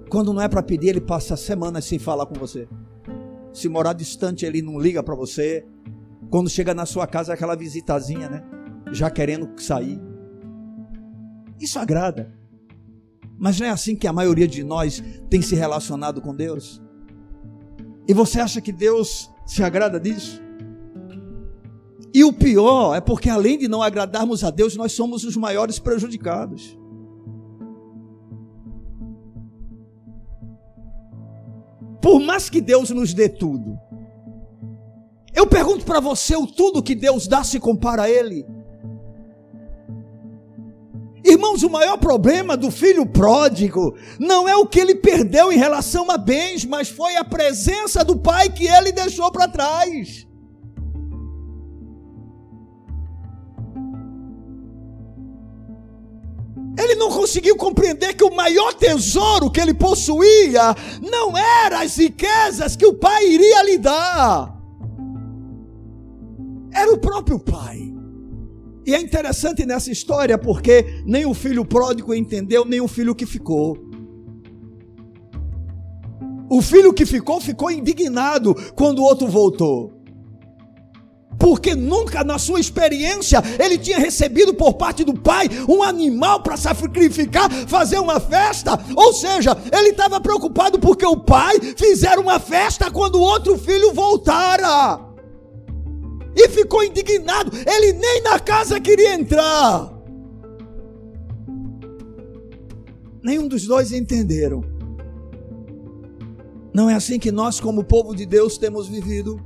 Quando não é para pedir, ele passa semanas sem falar com você. Se morar distante, ele não liga para você. Quando chega na sua casa, é aquela visitazinha, né? Já querendo sair. Isso agrada. Mas não é assim que a maioria de nós tem se relacionado com Deus? E você acha que Deus se agrada disso? E o pior é porque, além de não agradarmos a Deus, nós somos os maiores prejudicados. Por mais que Deus nos dê tudo, eu pergunto para você: o tudo que Deus dá se compara a Ele? Irmãos, o maior problema do filho pródigo não é o que ele perdeu em relação a bens, mas foi a presença do pai que ele deixou para trás. Ele não conseguiu compreender que o maior tesouro que ele possuía não era as riquezas que o pai iria lhe dar, era o próprio pai. E é interessante nessa história porque nem o filho pródigo entendeu, nem o filho que ficou. O filho que ficou ficou indignado quando o outro voltou. Porque nunca na sua experiência ele tinha recebido por parte do pai um animal para sacrificar, fazer uma festa. Ou seja, ele estava preocupado porque o pai fizeram uma festa quando o outro filho voltara e ficou indignado. Ele nem na casa queria entrar. Nenhum dos dois entenderam. Não é assim que nós, como povo de Deus, temos vivido,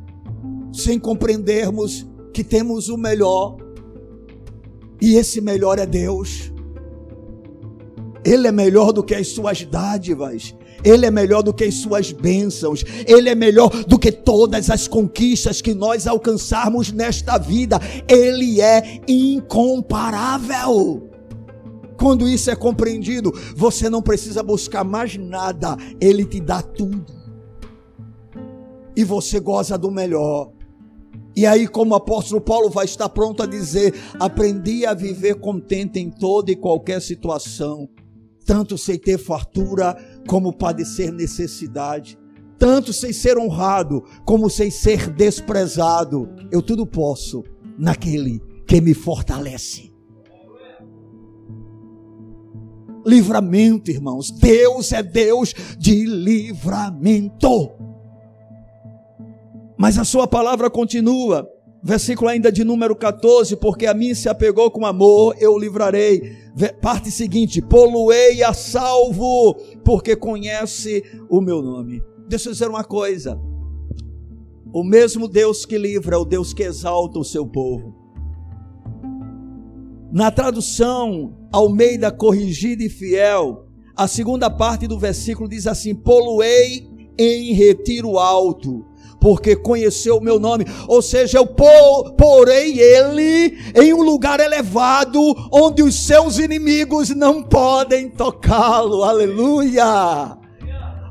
sem compreendermos que temos o melhor, e esse melhor é Deus. Ele é melhor do que as suas dádivas, ele é melhor do que as suas bênçãos, Ele é melhor do que todas as conquistas que nós alcançarmos nesta vida, Ele é incomparável. Quando isso é compreendido, você não precisa buscar mais nada, Ele te dá tudo, e você goza do melhor. E aí, como o apóstolo Paulo vai estar pronto a dizer: aprendi a viver contente em toda e qualquer situação tanto sem ter fartura como padecer necessidade, tanto sem ser honrado como sem ser desprezado. Eu tudo posso naquele que me fortalece. Livramento, irmãos. Deus é Deus de livramento. Mas a sua palavra continua. Versículo ainda de número 14, porque a mim se apegou com amor, eu o livrarei. Parte seguinte: poluei a salvo, porque conhece o meu nome. Deixa eu dizer uma coisa: o mesmo Deus que livra é o Deus que exalta o seu povo. Na tradução Almeida corrigida e fiel, a segunda parte do versículo diz assim: poluei em retiro alto porque conheceu o meu nome. Ou seja, eu porei ele em um lugar elevado, onde os seus inimigos não podem tocá-lo. Aleluia!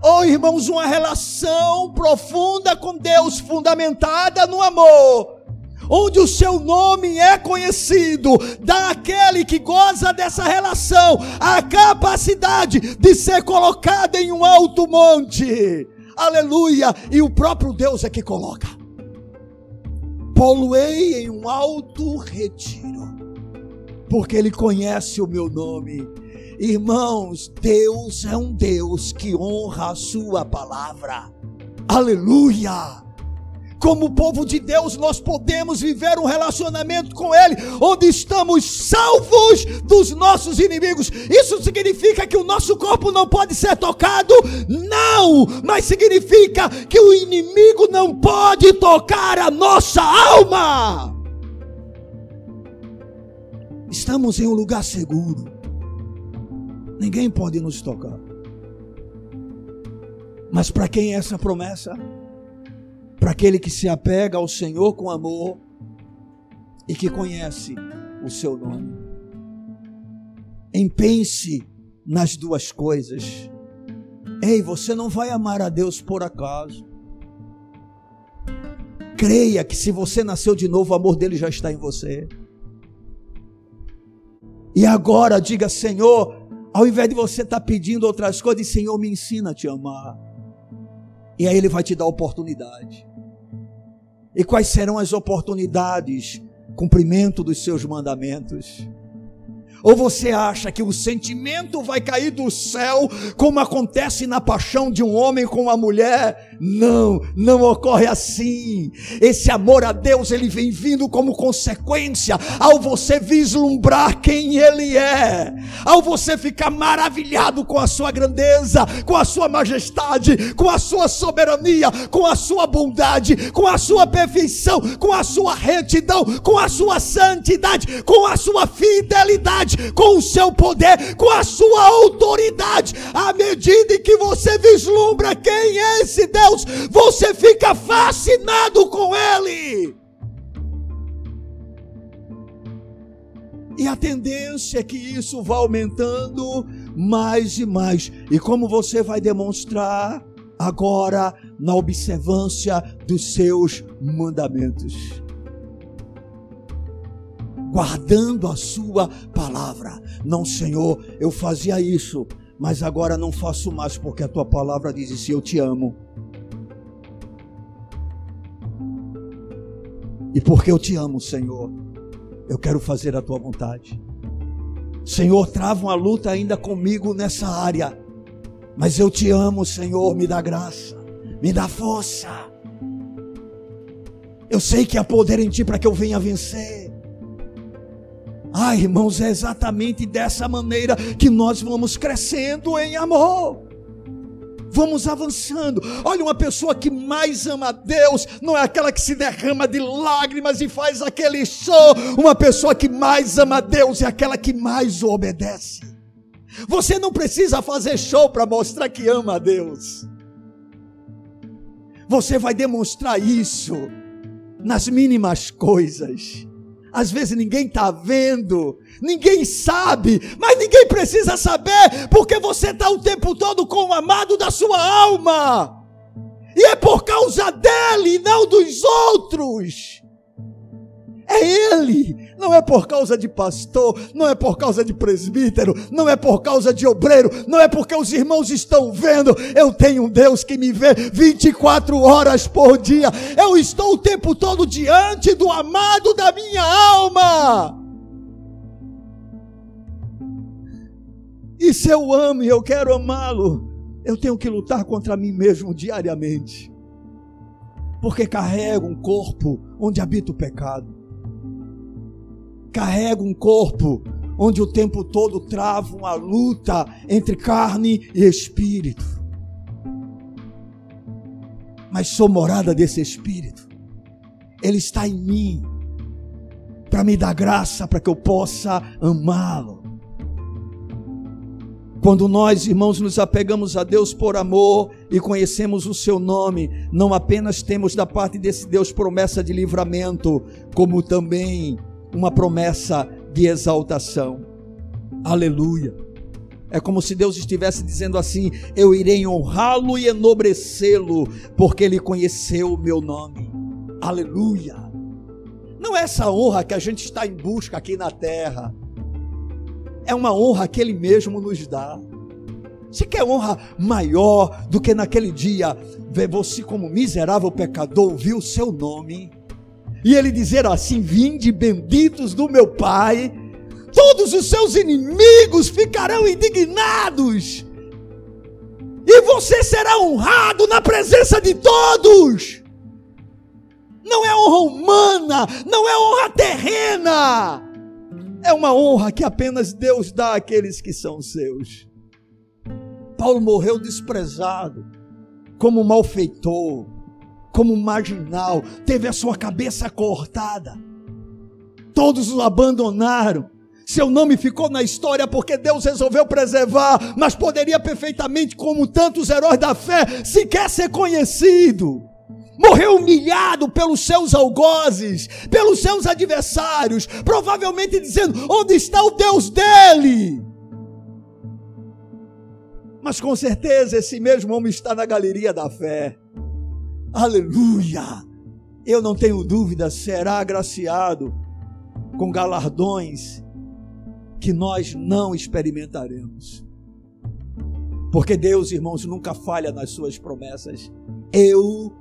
Oh, irmãos, uma relação profunda com Deus, fundamentada no amor onde o seu nome é conhecido, dá àquele que goza dessa relação a capacidade de ser colocado em um alto monte aleluia, e o próprio Deus é que coloca. Poluei em um alto retiro, porque Ele conhece o meu nome. Irmãos, Deus é um Deus que honra a Sua palavra, aleluia como povo de Deus, nós podemos viver um relacionamento com Ele, onde estamos salvos dos nossos inimigos. Isso significa que o nosso corpo não pode ser tocado? Não! Mas significa que o inimigo não pode tocar a nossa alma. Estamos em um lugar seguro. Ninguém pode nos tocar. Mas para quem é essa promessa? Para aquele que se apega ao Senhor com amor e que conhece o seu nome. Empense nas duas coisas. Ei, você não vai amar a Deus por acaso. Creia que se você nasceu de novo, o amor dele já está em você. E agora diga, Senhor, Ao invés de você estar tá pedindo outras coisas, Senhor, me ensina a te amar. E aí Ele vai te dar oportunidade. E quais serão as oportunidades? Cumprimento dos seus mandamentos ou você acha que o sentimento vai cair do céu, como acontece na paixão de um homem com uma mulher? Não, não ocorre assim. Esse amor a Deus, ele vem vindo como consequência ao você vislumbrar quem ele é, ao você ficar maravilhado com a sua grandeza, com a sua majestade, com a sua soberania, com a sua bondade, com a sua perfeição, com a sua retidão, com a sua santidade, com a sua fidelidade com o seu poder, com a sua autoridade. À medida em que você vislumbra quem é esse Deus, você fica fascinado com Ele. E a tendência é que isso vá aumentando mais e mais. E como você vai demonstrar agora na observância dos seus mandamentos guardando a sua palavra. Não, Senhor, eu fazia isso, mas agora não faço mais porque a tua palavra diz assim: eu te amo. E porque eu te amo, Senhor, eu quero fazer a tua vontade. Senhor, trava uma luta ainda comigo nessa área. Mas eu te amo, Senhor, me dá graça, me dá força. Eu sei que há poder em ti para que eu venha vencer. Ah, irmãos, é exatamente dessa maneira que nós vamos crescendo em amor. Vamos avançando. Olha, uma pessoa que mais ama a Deus não é aquela que se derrama de lágrimas e faz aquele show. Uma pessoa que mais ama a Deus é aquela que mais obedece. Você não precisa fazer show para mostrar que ama a Deus. Você vai demonstrar isso nas mínimas coisas. Às vezes ninguém está vendo, ninguém sabe, mas ninguém precisa saber, porque você está o tempo todo com o amado da sua alma, e é por causa dele não dos outros. É Ele, não é por causa de pastor, não é por causa de presbítero, não é por causa de obreiro, não é porque os irmãos estão vendo. Eu tenho um Deus que me vê 24 horas por dia. Eu estou o tempo todo diante do amado da minha alma. E se eu amo e eu quero amá-lo, eu tenho que lutar contra mim mesmo diariamente. Porque carrego um corpo onde habita o pecado carrega um corpo onde o tempo todo trava uma luta entre carne e espírito. Mas sou morada desse espírito. Ele está em mim para me dar graça para que eu possa amá-lo. Quando nós, irmãos, nos apegamos a Deus por amor e conhecemos o seu nome, não apenas temos da parte desse Deus promessa de livramento, como também uma promessa de exaltação. Aleluia. É como se Deus estivesse dizendo assim: Eu irei honrá-lo e enobrecê-lo, porque ele conheceu o meu nome. Aleluia. Não é essa honra que a gente está em busca aqui na terra, é uma honra que ele mesmo nos dá. Você quer honra maior do que naquele dia ver você como miserável pecador ouvir o seu nome? E ele dizer assim: Vinde benditos do meu Pai, todos os seus inimigos ficarão indignados, e você será honrado na presença de todos. Não é honra humana, não é honra terrena, é uma honra que apenas Deus dá àqueles que são seus. Paulo morreu desprezado, como malfeitor como marginal, teve a sua cabeça cortada. Todos o abandonaram. Seu nome ficou na história porque Deus resolveu preservar, mas poderia perfeitamente, como tantos heróis da fé, sequer ser conhecido. Morreu humilhado pelos seus algozes, pelos seus adversários, provavelmente dizendo: onde está o Deus dele? Mas com certeza esse mesmo homem está na galeria da fé. Aleluia! Eu não tenho dúvida, será agraciado com galardões que nós não experimentaremos. Porque Deus, irmãos, nunca falha nas suas promessas. Eu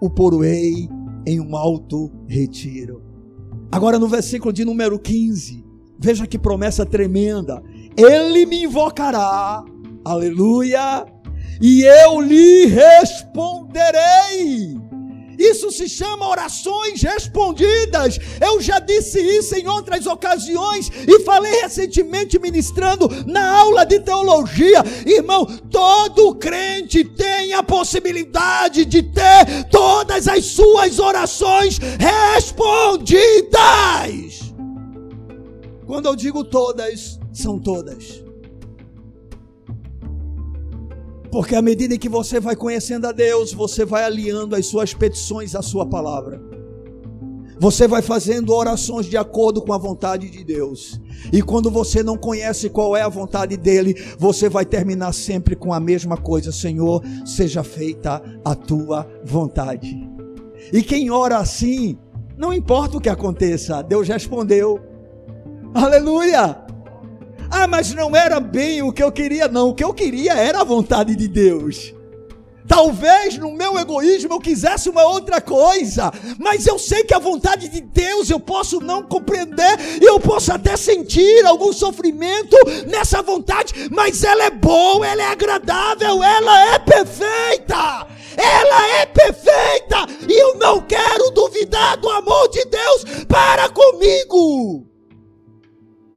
o poroei em um alto retiro. Agora no versículo de número 15, veja que promessa tremenda. Ele me invocará, aleluia, e eu lhe responderei. Isso se chama orações respondidas. Eu já disse isso em outras ocasiões e falei recentemente ministrando na aula de teologia. Irmão, todo crente tem a possibilidade de ter todas as suas orações respondidas. Quando eu digo todas, são todas. Porque à medida que você vai conhecendo a Deus, você vai alinhando as suas petições à sua palavra. Você vai fazendo orações de acordo com a vontade de Deus. E quando você não conhece qual é a vontade dele, você vai terminar sempre com a mesma coisa: Senhor, seja feita a tua vontade. E quem ora assim, não importa o que aconteça, Deus respondeu. Aleluia! Ah, mas não era bem o que eu queria, não. O que eu queria era a vontade de Deus. Talvez no meu egoísmo eu quisesse uma outra coisa, mas eu sei que a vontade de Deus eu posso não compreender, e eu posso até sentir algum sofrimento nessa vontade, mas ela é boa, ela é agradável, ela é perfeita. Ela é perfeita e eu não quero duvidar do amor de Deus para comigo.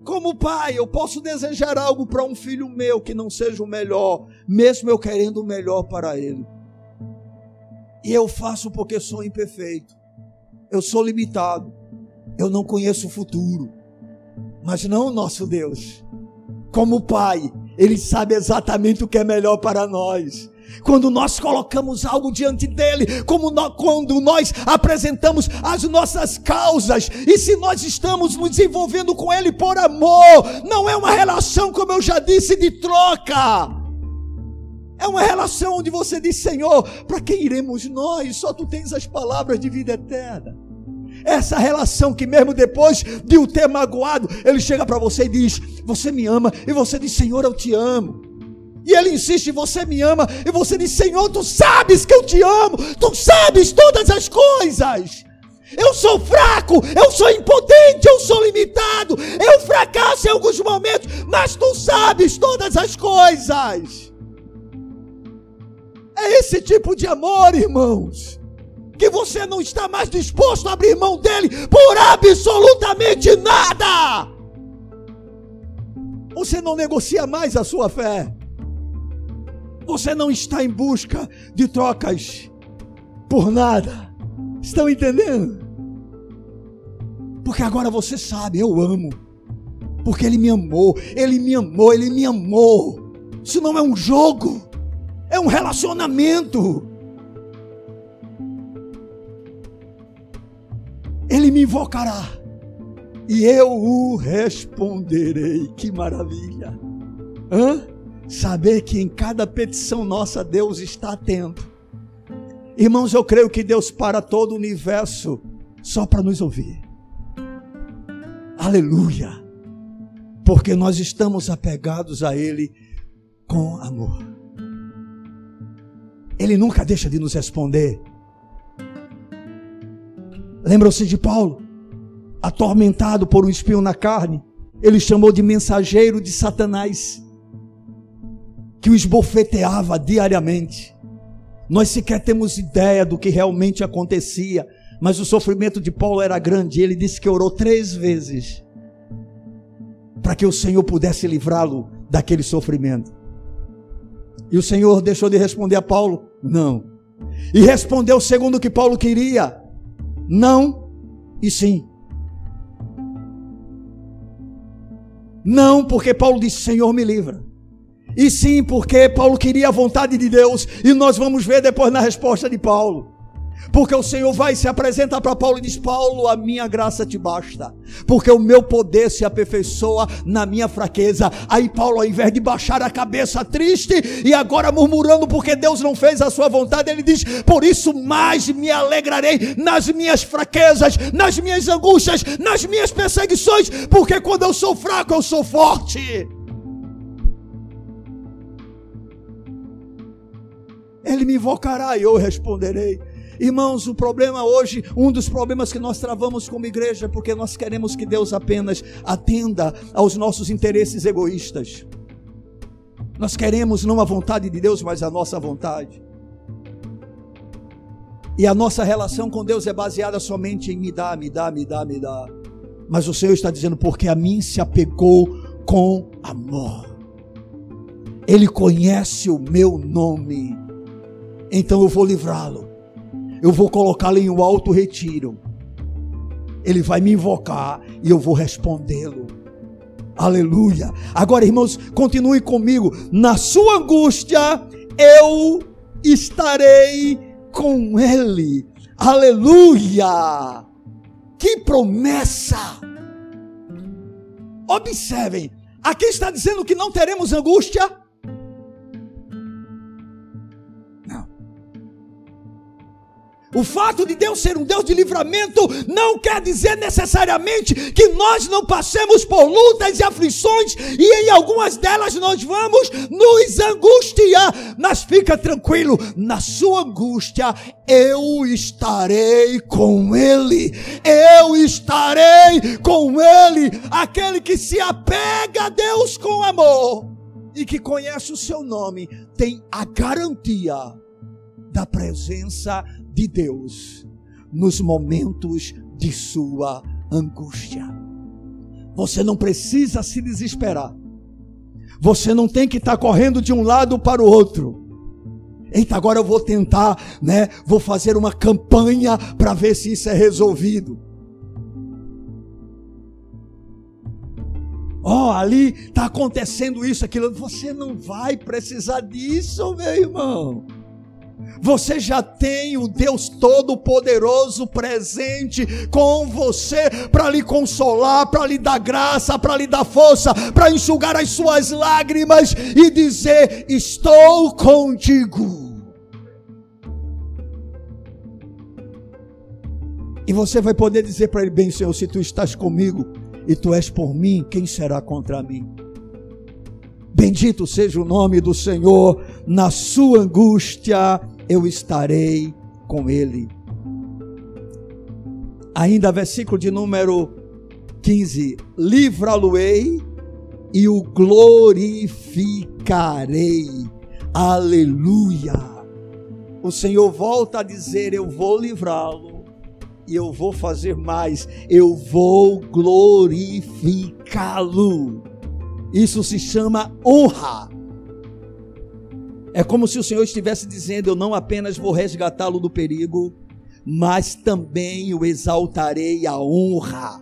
Como pai, eu posso desejar algo para um filho meu que não seja o melhor, mesmo eu querendo o melhor para ele. E eu faço porque sou imperfeito. Eu sou limitado. Eu não conheço o futuro. Mas não o nosso Deus. Como pai, ele sabe exatamente o que é melhor para nós quando nós colocamos algo diante dele, como quando nós apresentamos as nossas causas, e se nós estamos nos envolvendo com ele por amor, não é uma relação, como eu já disse, de troca. É uma relação onde você diz, Senhor, para quem iremos nós? Só tu tens as palavras de vida eterna. Essa relação que mesmo depois de o ter magoado, ele chega para você e diz: Você me ama, e você diz: Senhor, eu te amo. E ele insiste: Você me ama. E você diz: Senhor, tu sabes que eu te amo. Tu sabes todas as coisas. Eu sou fraco, eu sou impotente, eu sou limitado, eu fracasso em alguns momentos, mas tu sabes todas as coisas. É esse tipo de amor, irmãos, que você não está mais disposto a abrir mão dele por absolutamente nada. Você não negocia mais a sua fé. Você não está em busca de trocas por nada. Estão entendendo? Porque agora você sabe, eu amo. Porque ele me amou, ele me amou, ele me amou. Isso não é um jogo, é um relacionamento. Ele me invocará e eu o responderei. Que maravilha! Hã? Saber que em cada petição nossa Deus está atento. Irmãos, eu creio que Deus para todo o universo só para nos ouvir. Aleluia! Porque nós estamos apegados a Ele com amor. Ele nunca deixa de nos responder. Lembram-se de Paulo? Atormentado por um espinho na carne, ele chamou de mensageiro de Satanás que o esbofeteava diariamente. Nós sequer temos ideia do que realmente acontecia, mas o sofrimento de Paulo era grande. Ele disse que orou três vezes para que o Senhor pudesse livrá-lo daquele sofrimento. E o Senhor deixou de responder a Paulo? Não. E respondeu segundo o que Paulo queria? Não e sim. Não, porque Paulo disse: Senhor, me livra. E sim, porque Paulo queria a vontade de Deus, e nós vamos ver depois na resposta de Paulo. Porque o Senhor vai se apresentar para Paulo e diz: Paulo, a minha graça te basta, porque o meu poder se aperfeiçoa na minha fraqueza. Aí Paulo, ao invés de baixar a cabeça triste e agora murmurando porque Deus não fez a sua vontade, ele diz: Por isso mais me alegrarei nas minhas fraquezas, nas minhas angústias, nas minhas perseguições, porque quando eu sou fraco, eu sou forte. Ele me invocará e eu responderei. Irmãos, o problema hoje, um dos problemas que nós travamos como igreja, é porque nós queremos que Deus apenas atenda aos nossos interesses egoístas. Nós queremos não a vontade de Deus, mas a nossa vontade. E a nossa relação com Deus é baseada somente em me dá, me dá, me dá, me dá. Mas o Senhor está dizendo, porque a mim se apegou com amor. Ele conhece o meu nome. Então eu vou livrá-lo. Eu vou colocá-lo em um alto retiro. Ele vai me invocar e eu vou respondê-lo. Aleluia. Agora, irmãos, continue comigo. Na sua angústia, eu estarei com ele. Aleluia! Que promessa! Observem, aqui está dizendo que não teremos angústia. O fato de Deus ser um Deus de livramento não quer dizer necessariamente que nós não passemos por lutas e aflições e em algumas delas nós vamos nos angustiar. Mas fica tranquilo, na sua angústia eu estarei com Ele. Eu estarei com Ele, aquele que se apega a Deus com amor e que conhece o seu nome, tem a garantia da presença de Deus nos momentos de sua angústia. Você não precisa se desesperar. Você não tem que estar correndo de um lado para o outro. Eita, agora eu vou tentar, né? Vou fazer uma campanha para ver se isso é resolvido. Ó, oh, ali está acontecendo isso, aquilo. Você não vai precisar disso, meu irmão. Você já tem o Deus Todo-Poderoso presente com você para lhe consolar, para lhe dar graça, para lhe dar força, para enxugar as suas lágrimas e dizer: Estou contigo. E você vai poder dizer para ele: Bem, Senhor, se tu estás comigo e tu és por mim, quem será contra mim? Bendito seja o nome do Senhor na sua angústia eu estarei com ele. Ainda versículo de número 15: Livra-lo-ei e o glorificarei. Aleluia. O Senhor volta a dizer: Eu vou livrá-lo e eu vou fazer mais, eu vou glorificá-lo. Isso se chama honra. É como se o Senhor estivesse dizendo: Eu não apenas vou resgatá-lo do perigo, mas também o exaltarei a honra.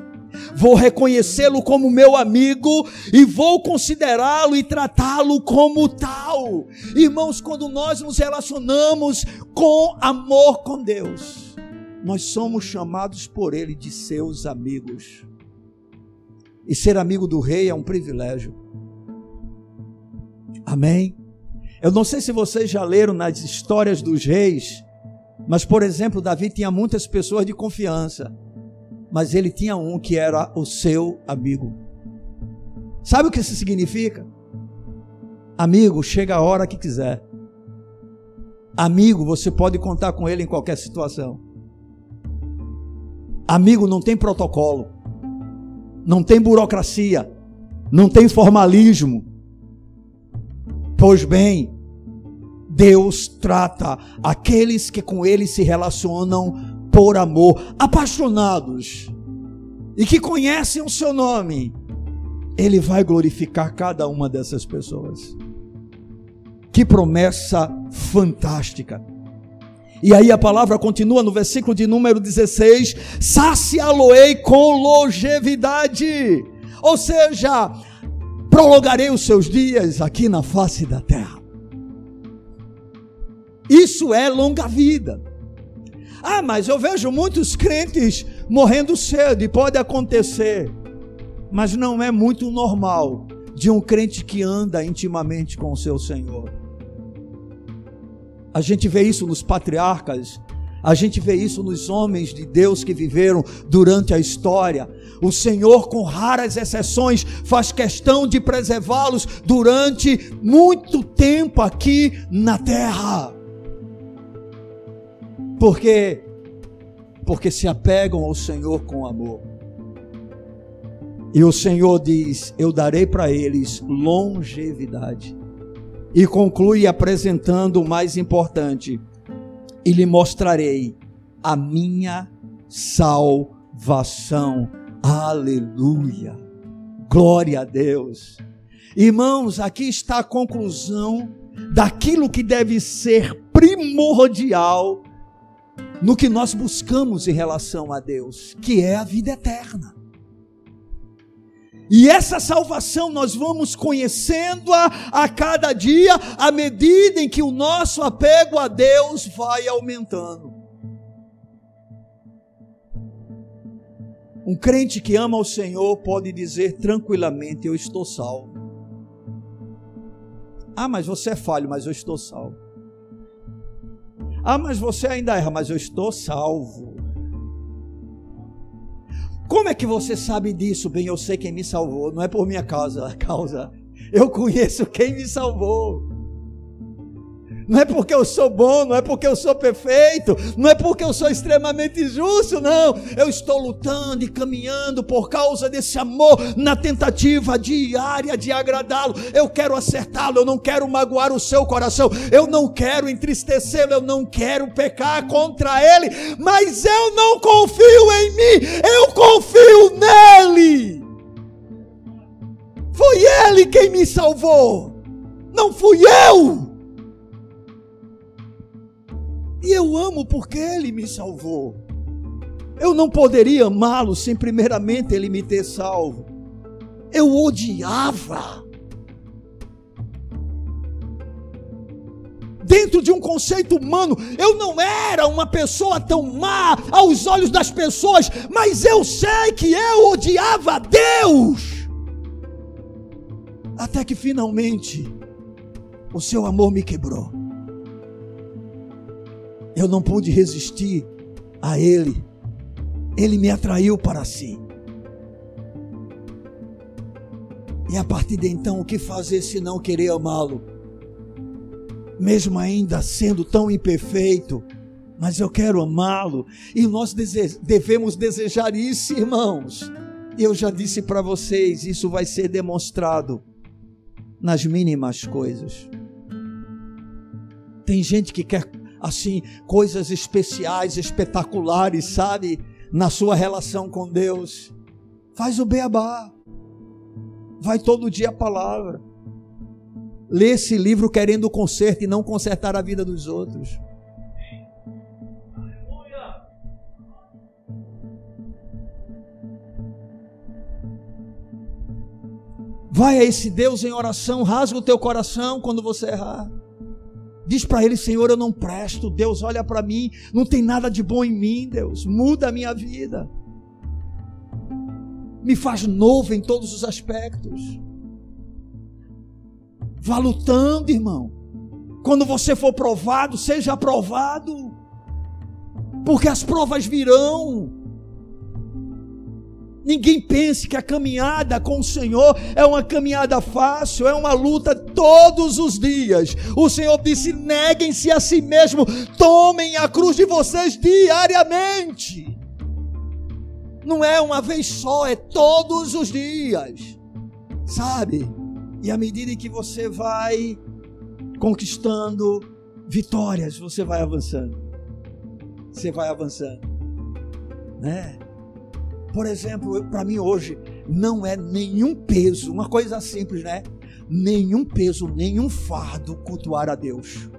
Vou reconhecê-lo como meu amigo e vou considerá-lo e tratá-lo como tal. Irmãos, quando nós nos relacionamos com amor com Deus, nós somos chamados por Ele de seus amigos. E ser amigo do Rei é um privilégio. Amém? Eu não sei se vocês já leram nas histórias dos reis, mas, por exemplo, Davi tinha muitas pessoas de confiança, mas ele tinha um que era o seu amigo. Sabe o que isso significa? Amigo, chega a hora que quiser. Amigo, você pode contar com ele em qualquer situação. Amigo, não tem protocolo, não tem burocracia, não tem formalismo. Pois bem, Deus trata aqueles que com Ele se relacionam por amor, apaixonados e que conhecem o seu nome. Ele vai glorificar cada uma dessas pessoas. Que promessa fantástica. E aí a palavra continua no versículo de número 16: saciá-lo-ei com longevidade. Ou seja, prolongarei os seus dias aqui na face da terra. Isso é longa vida. Ah, mas eu vejo muitos crentes morrendo cedo, e pode acontecer, mas não é muito normal de um crente que anda intimamente com o seu Senhor. A gente vê isso nos patriarcas, a gente vê isso nos homens de Deus que viveram durante a história. O Senhor, com raras exceções, faz questão de preservá-los durante muito tempo aqui na terra. Por quê? Porque se apegam ao Senhor com amor. E o Senhor diz: Eu darei para eles longevidade. E conclui apresentando o mais importante: E lhe mostrarei a minha salvação. Aleluia. Glória a Deus. Irmãos, aqui está a conclusão daquilo que deve ser primordial no que nós buscamos em relação a Deus, que é a vida eterna. E essa salvação nós vamos conhecendo-a a cada dia, à medida em que o nosso apego a Deus vai aumentando. Um crente que ama o Senhor pode dizer tranquilamente: Eu estou salvo. Ah, mas você é falho, mas eu estou salvo. Ah, mas você ainda erra, mas eu estou salvo. Como é que você sabe disso? Bem, eu sei quem me salvou, não é por minha causa, causa. Eu conheço quem me salvou. Não é porque eu sou bom, não é porque eu sou perfeito, não é porque eu sou extremamente justo, não. Eu estou lutando e caminhando por causa desse amor na tentativa diária de agradá-lo. Eu quero acertá-lo, eu não quero magoar o seu coração, eu não quero entristecê-lo, eu não quero pecar contra ele, mas eu não confio em mim, eu confio nele. Foi ele quem me salvou, não fui eu. E eu amo porque Ele me salvou. Eu não poderia amá-lo sem primeiramente Ele me ter salvo. Eu odiava. Dentro de um conceito humano, eu não era uma pessoa tão má aos olhos das pessoas, mas eu sei que eu odiava Deus. Até que finalmente o seu amor me quebrou eu não pude resistir a Ele. Ele me atraiu para si. E a partir de então, o que fazer se não querer amá-lo? Mesmo ainda sendo tão imperfeito, mas eu quero amá-lo. E nós devemos desejar isso, irmãos. Eu já disse para vocês, isso vai ser demonstrado nas mínimas coisas. Tem gente que quer assim, coisas especiais, espetaculares, sabe? Na sua relação com Deus. Faz o beabá. Vai todo dia a palavra. Lê esse livro querendo conserto e não consertar a vida dos outros. Vai a esse Deus em oração, rasga o teu coração quando você errar. Diz para ele, Senhor, eu não presto. Deus, olha para mim, não tem nada de bom em mim, Deus. Muda a minha vida. Me faz novo em todos os aspectos. Vá lutando, irmão. Quando você for provado, seja aprovado. Porque as provas virão. Ninguém pense que a caminhada com o Senhor é uma caminhada fácil, é uma luta todos os dias. O Senhor disse: neguem-se a si mesmo, tomem a cruz de vocês diariamente. Não é uma vez só, é todos os dias, sabe? E à medida que você vai conquistando vitórias, você vai avançando. Você vai avançando, né? Por exemplo, para mim hoje não é nenhum peso, uma coisa simples, né? Nenhum peso, nenhum fardo cultuar a Deus.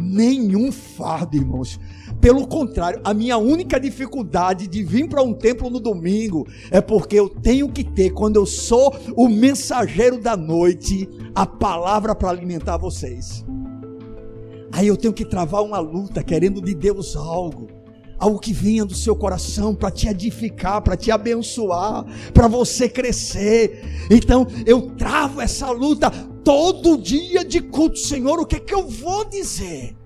Nenhum fardo, irmãos. Pelo contrário, a minha única dificuldade de vir para um templo no domingo é porque eu tenho que ter, quando eu sou o mensageiro da noite, a palavra para alimentar vocês. Aí eu tenho que travar uma luta querendo de Deus algo algo que venha do seu coração para te edificar, para te abençoar, para você crescer. Então eu travo essa luta todo dia de culto, Senhor. O que é que eu vou dizer?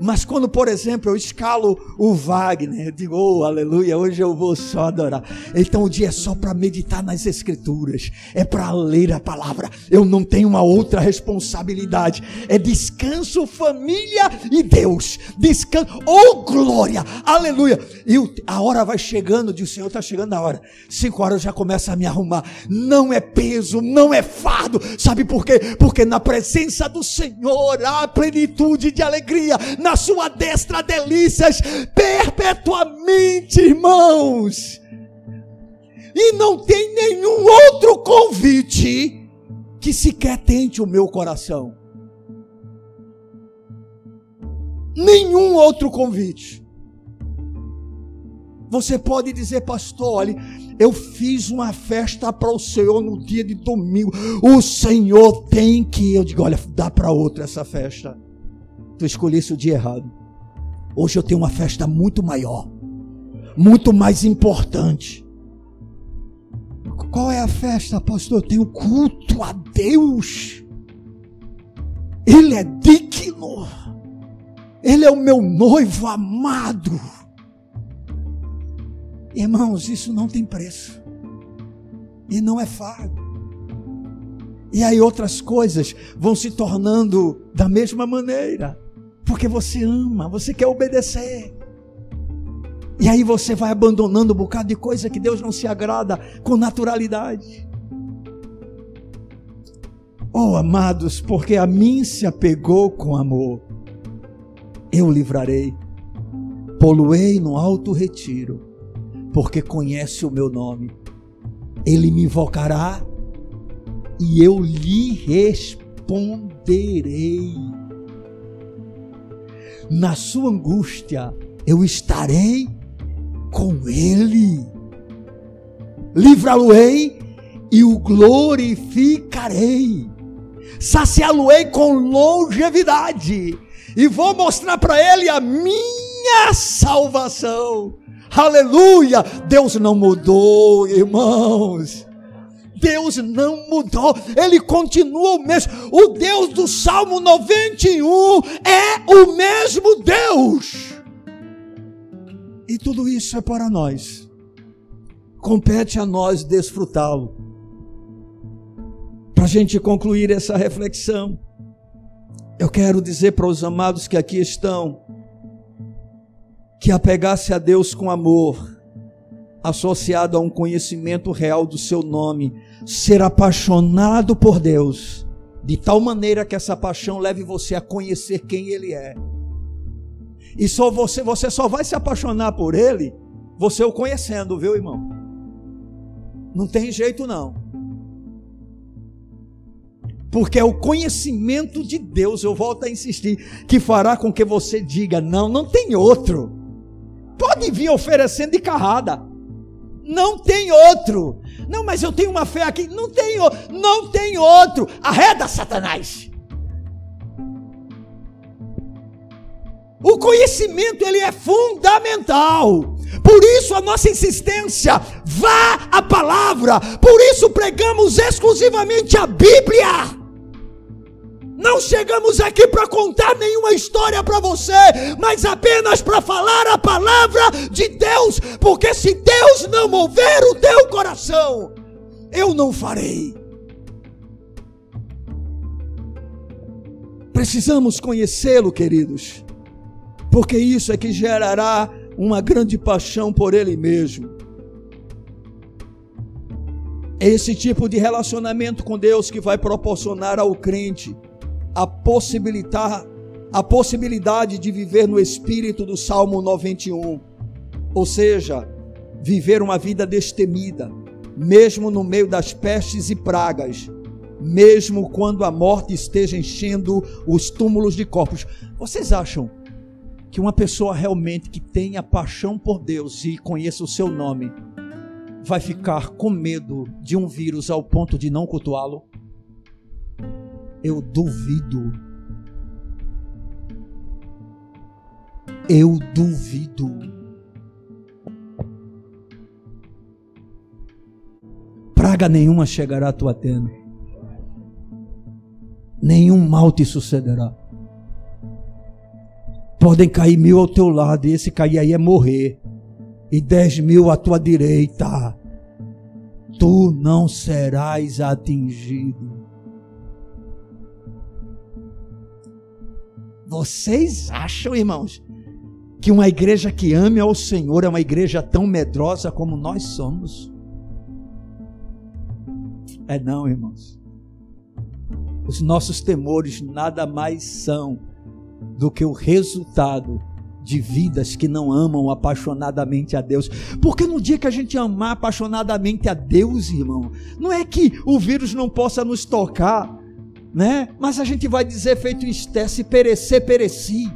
Mas quando, por exemplo, eu escalo o Wagner, eu digo, oh, aleluia, hoje eu vou só adorar. Então o dia é só para meditar nas Escrituras, é para ler a palavra. Eu não tenho uma outra responsabilidade. É descanso, família e Deus. Descanso, oh glória, aleluia. E a hora vai chegando, diz o Senhor, está chegando a hora. Cinco horas eu já começa a me arrumar. Não é peso, não é fardo. Sabe por quê? Porque na presença do Senhor há plenitude de alegria sua destra delícias perpetuamente, irmãos. E não tem nenhum outro convite que sequer tente o meu coração. Nenhum outro convite. Você pode dizer, pastor, olha, eu fiz uma festa para o Senhor no dia de domingo. O Senhor tem que. Eu digo, olha, dá para outro essa festa tu escolhesse o dia errado. Hoje eu tenho uma festa muito maior, muito mais importante. Qual é a festa, pastor? Eu tenho culto a Deus. Ele é digno. Ele é o meu noivo amado. Irmãos, isso não tem preço. E não é fardo. E aí outras coisas vão se tornando da mesma maneira. Porque você ama, você quer obedecer. E aí você vai abandonando um bocado de coisa que Deus não se agrada com naturalidade. Oh, amados, porque a mim se apegou com amor, eu livrarei. Poluei no alto retiro, porque conhece o meu nome. Ele me invocará e eu lhe responderei na sua angústia, eu estarei com ele. Livrá-lo-ei e o glorificarei. Saciá-lo-ei com longevidade e vou mostrar para ele a minha salvação. Aleluia! Deus não mudou, irmãos. Deus não mudou, Ele continua o mesmo. O Deus do Salmo 91 é o mesmo Deus. E tudo isso é para nós. Compete a nós desfrutá-lo. Para a gente concluir essa reflexão, eu quero dizer para os amados que aqui estão, que apegar-se a Deus com amor, associado a um conhecimento real do seu nome, ser apaixonado por Deus, de tal maneira que essa paixão leve você a conhecer quem Ele é. E só você, você só vai se apaixonar por Ele, você o conhecendo, viu, irmão? Não tem jeito não. Porque é o conhecimento de Deus, eu volto a insistir, que fará com que você diga: não, não tem outro. Pode vir oferecendo de carrada. Não tem outro. Não, mas eu tenho uma fé aqui. Não tem, não tem outro. Arreda Satanás. O conhecimento ele é fundamental. Por isso a nossa insistência, vá à palavra. Por isso pregamos exclusivamente a Bíblia. Não chegamos aqui para contar nenhuma história para você, mas apenas para falar a palavra de Deus, porque se Deus não mover o teu coração, eu não farei. Precisamos conhecê-lo, queridos, porque isso é que gerará uma grande paixão por Ele mesmo. É esse tipo de relacionamento com Deus que vai proporcionar ao crente a possibilitar a possibilidade de viver no espírito do Salmo 91. Ou seja, viver uma vida destemida, mesmo no meio das pestes e pragas, mesmo quando a morte esteja enchendo os túmulos de corpos. Vocês acham que uma pessoa realmente que tenha paixão por Deus e conheça o seu nome vai ficar com medo de um vírus ao ponto de não cultuá-lo? Eu duvido. Eu duvido. Praga nenhuma chegará à tua tenda. Nenhum mal te sucederá. Podem cair mil ao teu lado, e esse cair aí é morrer. E dez mil à tua direita. Tu não serás atingido. Vocês acham, irmãos, que uma igreja que ame ao Senhor é uma igreja tão medrosa como nós somos? É não, irmãos. Os nossos temores nada mais são do que o resultado de vidas que não amam apaixonadamente a Deus. Porque no dia que a gente amar apaixonadamente a Deus, irmão, não é que o vírus não possa nos tocar, né? Mas a gente vai dizer feito Esté, se perecer, pereci.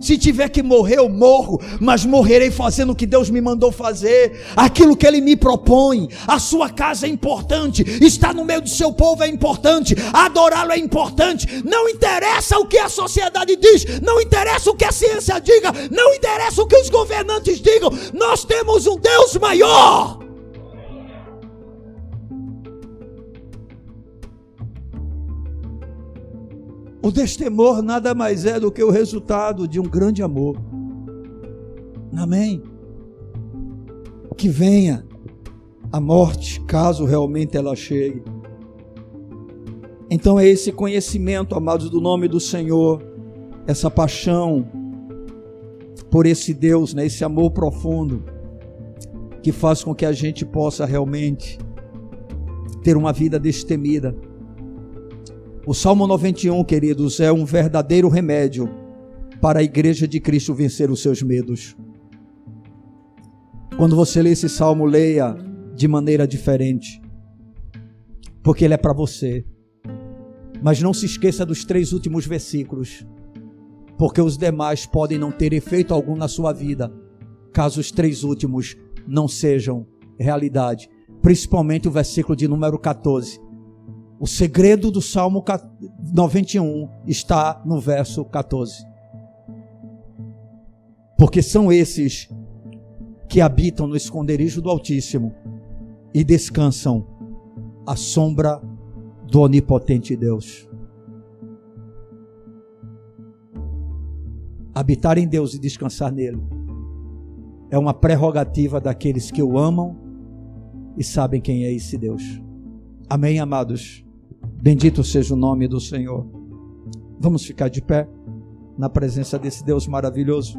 Se tiver que morrer, eu morro, mas morrerei fazendo o que Deus me mandou fazer, aquilo que Ele me propõe. A sua casa é importante, estar no meio do seu povo é importante, adorá-lo é importante. Não interessa o que a sociedade diz, não interessa o que a ciência diga, não interessa o que os governantes digam, nós temos um Deus maior. O destemor nada mais é do que o resultado de um grande amor. Amém? Que venha a morte, caso realmente ela chegue. Então é esse conhecimento, amados, do nome do Senhor, essa paixão por esse Deus, né, esse amor profundo, que faz com que a gente possa realmente ter uma vida destemida o Salmo 91, queridos, é um verdadeiro remédio para a igreja de Cristo vencer os seus medos. Quando você lê esse salmo, leia de maneira diferente, porque ele é para você. Mas não se esqueça dos três últimos versículos, porque os demais podem não ter efeito algum na sua vida, caso os três últimos não sejam realidade. Principalmente o versículo de número 14 o segredo do Salmo 91 está no verso 14. Porque são esses que habitam no esconderijo do Altíssimo e descansam à sombra do onipotente Deus. Habitar em Deus e descansar nele é uma prerrogativa daqueles que o amam e sabem quem é esse Deus. Amém, amados? Bendito seja o nome do Senhor. Vamos ficar de pé na presença desse Deus maravilhoso.